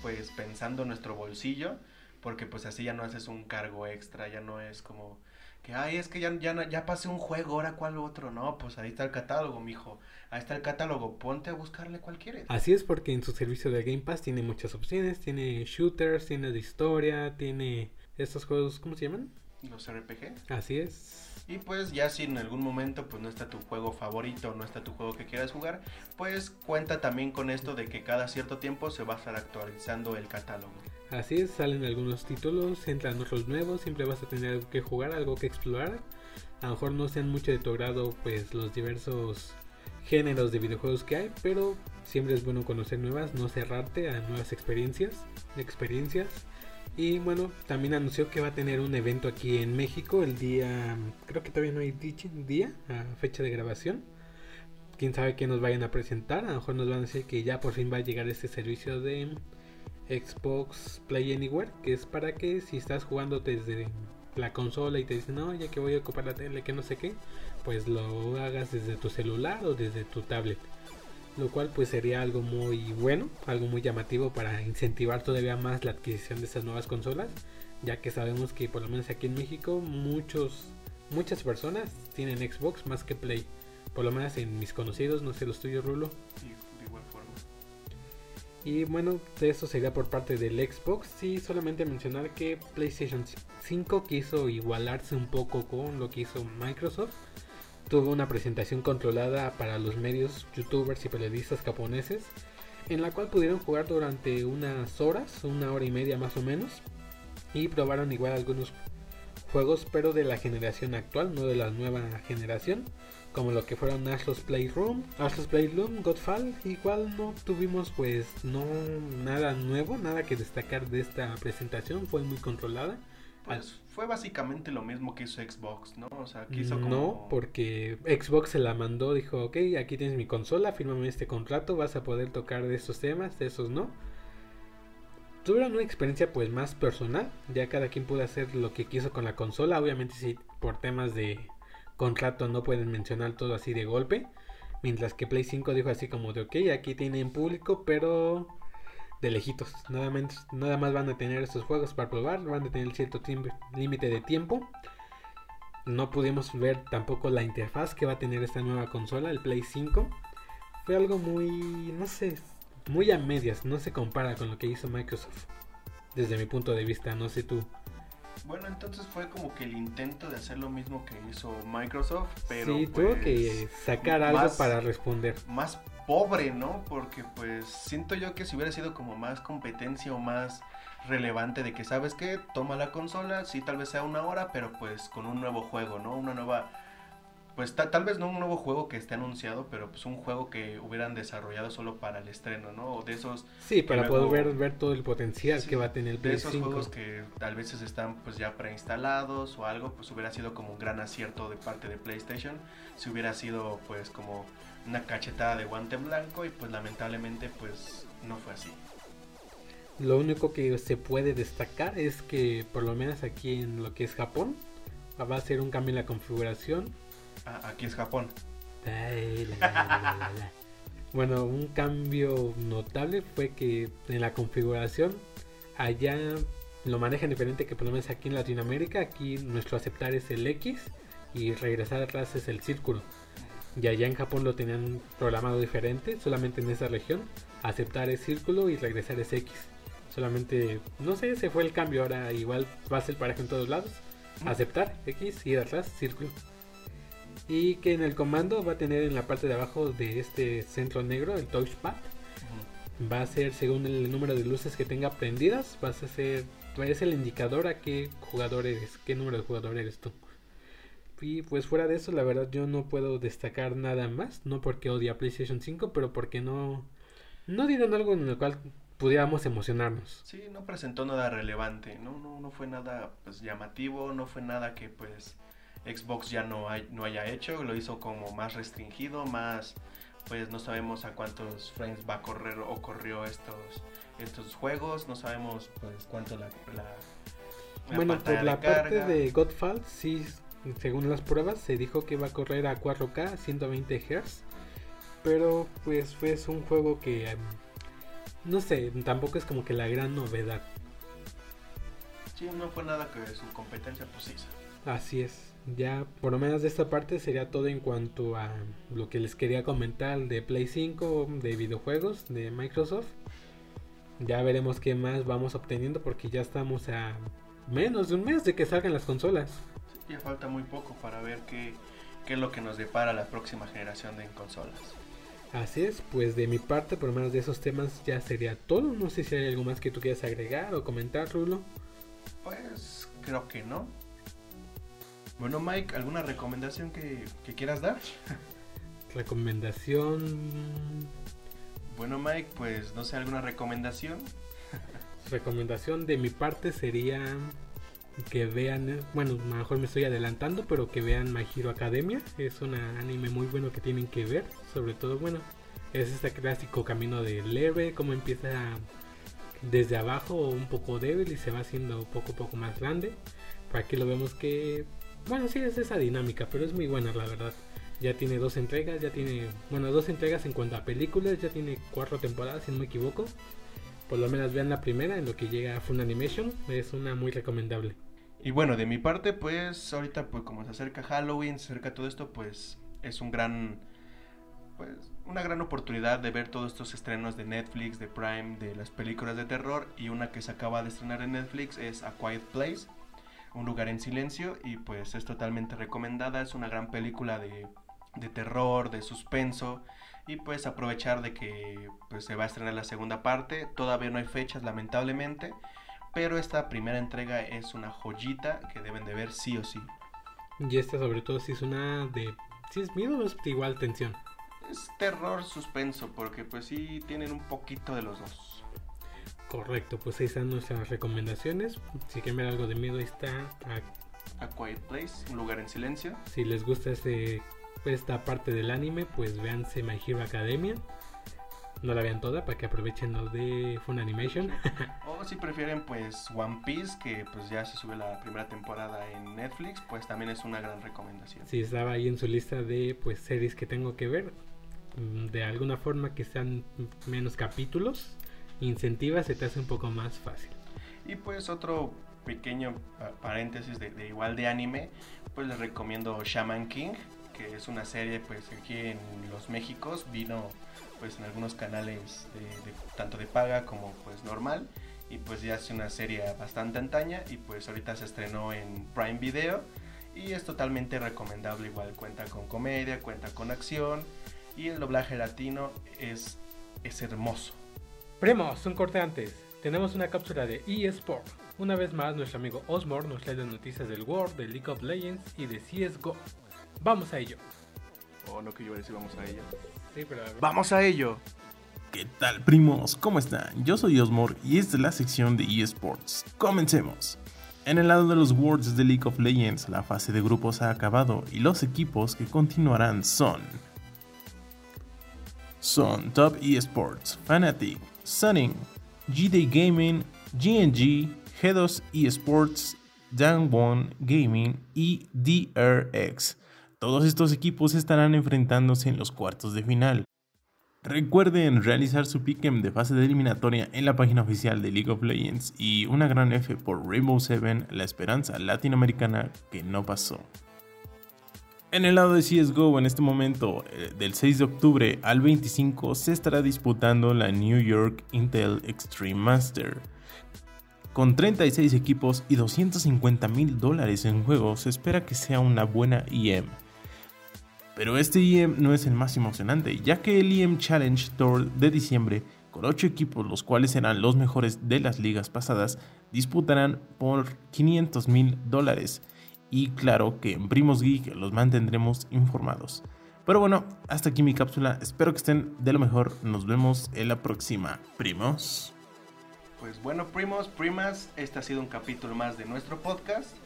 pues pensando en nuestro bolsillo, porque pues así ya no haces un cargo extra, ya no es como que, ay, es que ya, ya, ya pasé un juego, ahora cuál otro, no, pues ahí está el catálogo, mijo, ahí está el catálogo, ponte a buscarle cuál quieres. Así es porque en su servicio de Game Pass tiene muchas opciones, tiene shooters, tiene de historia, tiene estos juegos, ¿cómo se llaman? Los RPG. Así es. Y pues ya si en algún momento pues no está tu juego favorito, no está tu juego que quieras jugar, pues cuenta también con esto de que cada cierto tiempo se va a estar actualizando el catálogo. Así es, salen algunos títulos, entran otros nuevos, siempre vas a tener algo que jugar, algo que explorar. A lo mejor no sean mucho de tu grado pues los diversos géneros de videojuegos que hay, pero siempre es bueno conocer nuevas, no cerrarte a nuevas experiencias, experiencias. Y bueno, también anunció que va a tener un evento aquí en México el día, creo que todavía no hay dicho día, a fecha de grabación. Quién sabe qué nos vayan a presentar. A lo mejor nos van a decir que ya por fin va a llegar este servicio de Xbox Play Anywhere, que es para que si estás jugando desde la consola y te dicen, no, ya que voy a ocupar la tele, que no sé qué, pues lo hagas desde tu celular o desde tu tablet. Lo cual pues sería algo muy bueno, algo muy llamativo para incentivar todavía más la adquisición de estas nuevas consolas, ya que sabemos que por lo menos aquí en México muchos muchas personas tienen Xbox más que Play, por lo menos en mis conocidos, no sé los tuyos Rulo. Y bueno, eso sería por parte del Xbox. Y solamente mencionar que PlayStation 5 quiso igualarse un poco con lo que hizo Microsoft tuvo una presentación controlada para los medios youtubers y periodistas japoneses, en la cual pudieron jugar durante unas horas, una hora y media más o menos, y probaron igual algunos juegos, pero de la generación actual, no de la nueva generación, como lo que fueron Ashley's Playroom, Ashley's Playroom, Godfall, igual no tuvimos pues no nada nuevo, nada que destacar de esta presentación, fue muy controlada pues fue básicamente lo mismo que hizo Xbox, ¿no? O sea, quiso como... No, porque Xbox se la mandó, dijo, ok, aquí tienes mi consola, fírmame este contrato, vas a poder tocar de estos temas, de esos no. Tuvieron una experiencia pues más personal, ya cada quien pudo hacer lo que quiso con la consola, obviamente sí, por temas de contrato no pueden mencionar todo así de golpe. Mientras que Play 5 dijo así como de, ok, aquí tienen público, pero de lejitos. Nada más, van a tener estos juegos para probar, van a tener cierto límite de tiempo. No pudimos ver tampoco la interfaz que va a tener esta nueva consola, el Play 5. Fue algo muy, no sé, muy a medias, no se compara con lo que hizo Microsoft. Desde mi punto de vista, no sé tú. Bueno, entonces fue como que el intento de hacer lo mismo que hizo Microsoft, pero sí, tuvo que pues, sacar algo para responder. Más pobre, ¿no? Porque pues siento yo que si hubiera sido como más competencia o más relevante de que sabes que toma la consola, sí tal vez sea una hora, pero pues con un nuevo juego, ¿no? Una nueva pues tal vez no un nuevo juego que esté anunciado, pero pues un juego que hubieran desarrollado solo para el estreno, ¿no? O de esos... Sí, para poder ver, ver todo el potencial que va a tener el De esos juegos que tal vez están pues ya preinstalados o algo, pues hubiera sido como un gran acierto de parte de PlayStation, si hubiera sido pues como una cachetada de guante blanco y pues lamentablemente pues no fue así. Lo único que se puede destacar es que por lo menos aquí en lo que es Japón va a ser un cambio en la configuración Ah, aquí es Japón. bueno, un cambio notable fue que en la configuración allá lo manejan diferente que por lo menos aquí en Latinoamérica. Aquí nuestro aceptar es el X y regresar atrás es el círculo. Y allá en Japón lo tenían programado diferente, solamente en esa región. Aceptar es círculo y regresar es X. Solamente, no sé, ese fue el cambio. Ahora igual va a ser parejo en todos lados. Aceptar X y atrás círculo y que en el comando va a tener en la parte de abajo de este centro negro el touchpad. Va a ser según el número de luces que tenga prendidas, vas a ser es el indicador a qué jugador eres, qué número de jugador eres tú. Y pues fuera de eso, la verdad yo no puedo destacar nada más, no porque odia PlayStation 5, pero porque no no dieron algo en el cual pudiéramos emocionarnos. Sí, no presentó nada relevante, no no no fue nada pues llamativo, no fue nada que pues Xbox ya no, hay, no haya hecho, lo hizo como más restringido, más pues no sabemos a cuántos frames va a correr o corrió estos estos juegos, no sabemos pues cuánto la, bueno, por la parte de Godfall, sí, según las pruebas se dijo que va a correr a 4K 120 Hz, pero pues fue un juego que em, no sé, tampoco es como que la gran novedad. Sí, no fue nada que su competencia pues hizo. Así es ya por lo menos de esta parte sería todo en cuanto a lo que les quería comentar de Play 5, de videojuegos, de Microsoft. Ya veremos qué más vamos obteniendo porque ya estamos a menos de un mes de que salgan las consolas. ya falta muy poco para ver qué, qué es lo que nos depara la próxima generación de consolas. Así es, pues de mi parte, por lo menos de esos temas ya sería todo. No sé si hay algo más que tú quieras agregar o comentar, Rulo. Pues creo que no. Bueno, Mike, ¿alguna recomendación que, quieras dar? Recomendación. Bueno, Mike, pues no sé, ¿alguna recomendación? recomendación de mi parte sería que vean, bueno, a lo mejor me estoy adelantando, pero que vean My Hero Academia. Es un anime muy bueno que tienen que ver. Sobre todo, bueno, es este clásico camino de leve, como empieza desde abajo un poco débil y se va haciendo poco a poco más grande. Para aquí lo vemos que bueno, sí, es esa dinámica, pero es muy buena, la verdad. Ya tiene dos entregas, ya tiene, bueno, dos entregas en cuanto a películas, ya tiene cuatro temporadas, si no me equivoco. Por lo menos vean la primera en lo que llega a Fun Animation, es una muy recomendable. Y bueno, de mi parte, pues ahorita, pues como se acerca Halloween, se acerca todo esto, pues es un gran, pues una gran oportunidad de ver todos estos estrenos de Netflix, de Prime, de las películas de terror. Y una que se acaba de estrenar en Netflix es A Quiet Place un lugar en silencio y pues es totalmente recomendada, es una gran película de, terror, de suspenso y pues aprovechar de que pues se va a estrenar la segunda parte, todavía no hay fechas lamentablemente, pero esta primera entrega es una joyita que deben de ver sí o sí. Y esta sobre todo si es una de... si es miedo o es igual tensión. Es terror suspenso porque pues sí tienen un poquito de los dos. Correcto, pues ahí están nuestras recomendaciones. Si quieren ver algo de miedo, ahí está A, Quiet Place, un lugar en silencio. Si les gusta este, esta parte del anime, pues véanse My Hero Academia. no la vean toda para que aprovechen lo de Funimation. o si prefieren pues One Piece, que pues ya se sube la primera temporada en Netflix, pues también es una gran recomendación. Sí, estaba ahí en su lista de pues series que tengo que ver. Mm, de alguna forma que sean menos capítulos, incentiva, se te hace un poco más fácil. Y pues otro pequeño paréntesis de, de igual de anime, pues les recomiendo Shaman King, que es una serie pues aquí en los Méxicos, vino pues en algunos canales tanto de paga como pues normal y pues ya es una serie bastante antaña y pues ahorita se estrenó en Prime Video y es totalmente recomendable igual cuenta con comedia, cuenta con acción y el doblaje latino es, es hermoso. Primos, un corte antes. Tenemos una cápsula de eSport. Una vez más, nuestro amigo Osmore nos lee las noticias del World, de League of Legends y de CSGO. Vamos a ello. Oh, no que yo decir vamos a ello. Sí, pero... ¡Vamos a ello! ¿Qué tal, primos? ¿Cómo están? Yo soy Osmore y esta es la sección de eSports. Comencemos. En el lado de los Worlds de League of Legends, la fase de grupos ha acabado y los equipos que continuarán son son Top Esports, Fnatic, Sunning, GD Gaming, GNG, G2 Esports, One Gaming y DRX. Todos estos equipos estarán enfrentándose en los cuartos de final. Recuerden realizar su pick'em de fase de eliminatoria en la página oficial de League of Legends y una gran F por Rainbow Seven, la esperanza latinoamericana que no pasó. En el lado de CSGO, en este momento, eh, del 6 de octubre al 25, se estará disputando la New York Intel Extreme Master. Con 36 equipos y 250 mil dólares en juego, se espera que sea una buena IEM. Pero este IEM no es el más emocionante, ya que el IEM Challenge Tour de diciembre, con 8 equipos los cuales serán los mejores de las ligas pasadas, disputarán por 500 mil dólares y claro que en Primos Geek los mantendremos informados. Pero bueno, hasta aquí mi cápsula. Espero que estén de lo mejor. Nos vemos en la próxima. Primos. Pues bueno, primos, primas, este ha sido un capítulo más de nuestro podcast.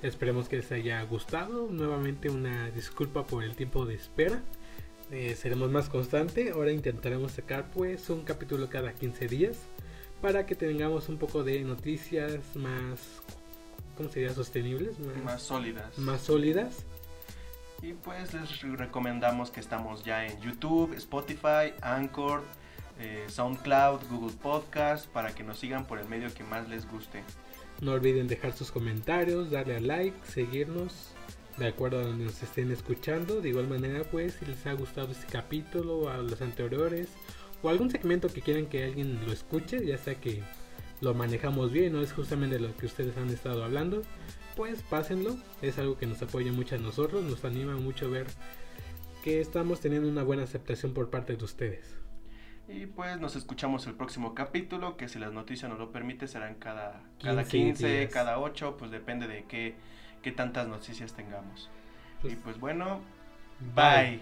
Esperemos que les haya gustado. Nuevamente una disculpa por el tiempo de espera. Eh, seremos más constante. Ahora intentaremos sacar pues un capítulo cada 15 días para que tengamos un poco de noticias más ¿cómo sería? Sostenibles. Más, sólidas. Más sólidas. Y pues les recomendamos que estamos ya en YouTube, Spotify, Anchor, eh, SoundCloud, Google Podcast, para que nos sigan por el medio que más les guste. No olviden dejar sus comentarios, darle a like, seguirnos de acuerdo a donde nos estén escuchando. De igual manera, pues, si les ha gustado este capítulo a los anteriores o algún segmento que quieran que alguien lo escuche, ya sea que lo manejamos bien, no es justamente lo que ustedes han estado hablando, pues pásenlo, es algo que nos apoya mucho a nosotros, nos anima mucho ver que estamos teniendo una buena aceptación por parte de ustedes. Y pues nos escuchamos el próximo capítulo, que si las noticias nos lo permite serán cada 15, cada, 15 cada 8, pues depende de qué, qué tantas noticias tengamos. y pues bueno, bye.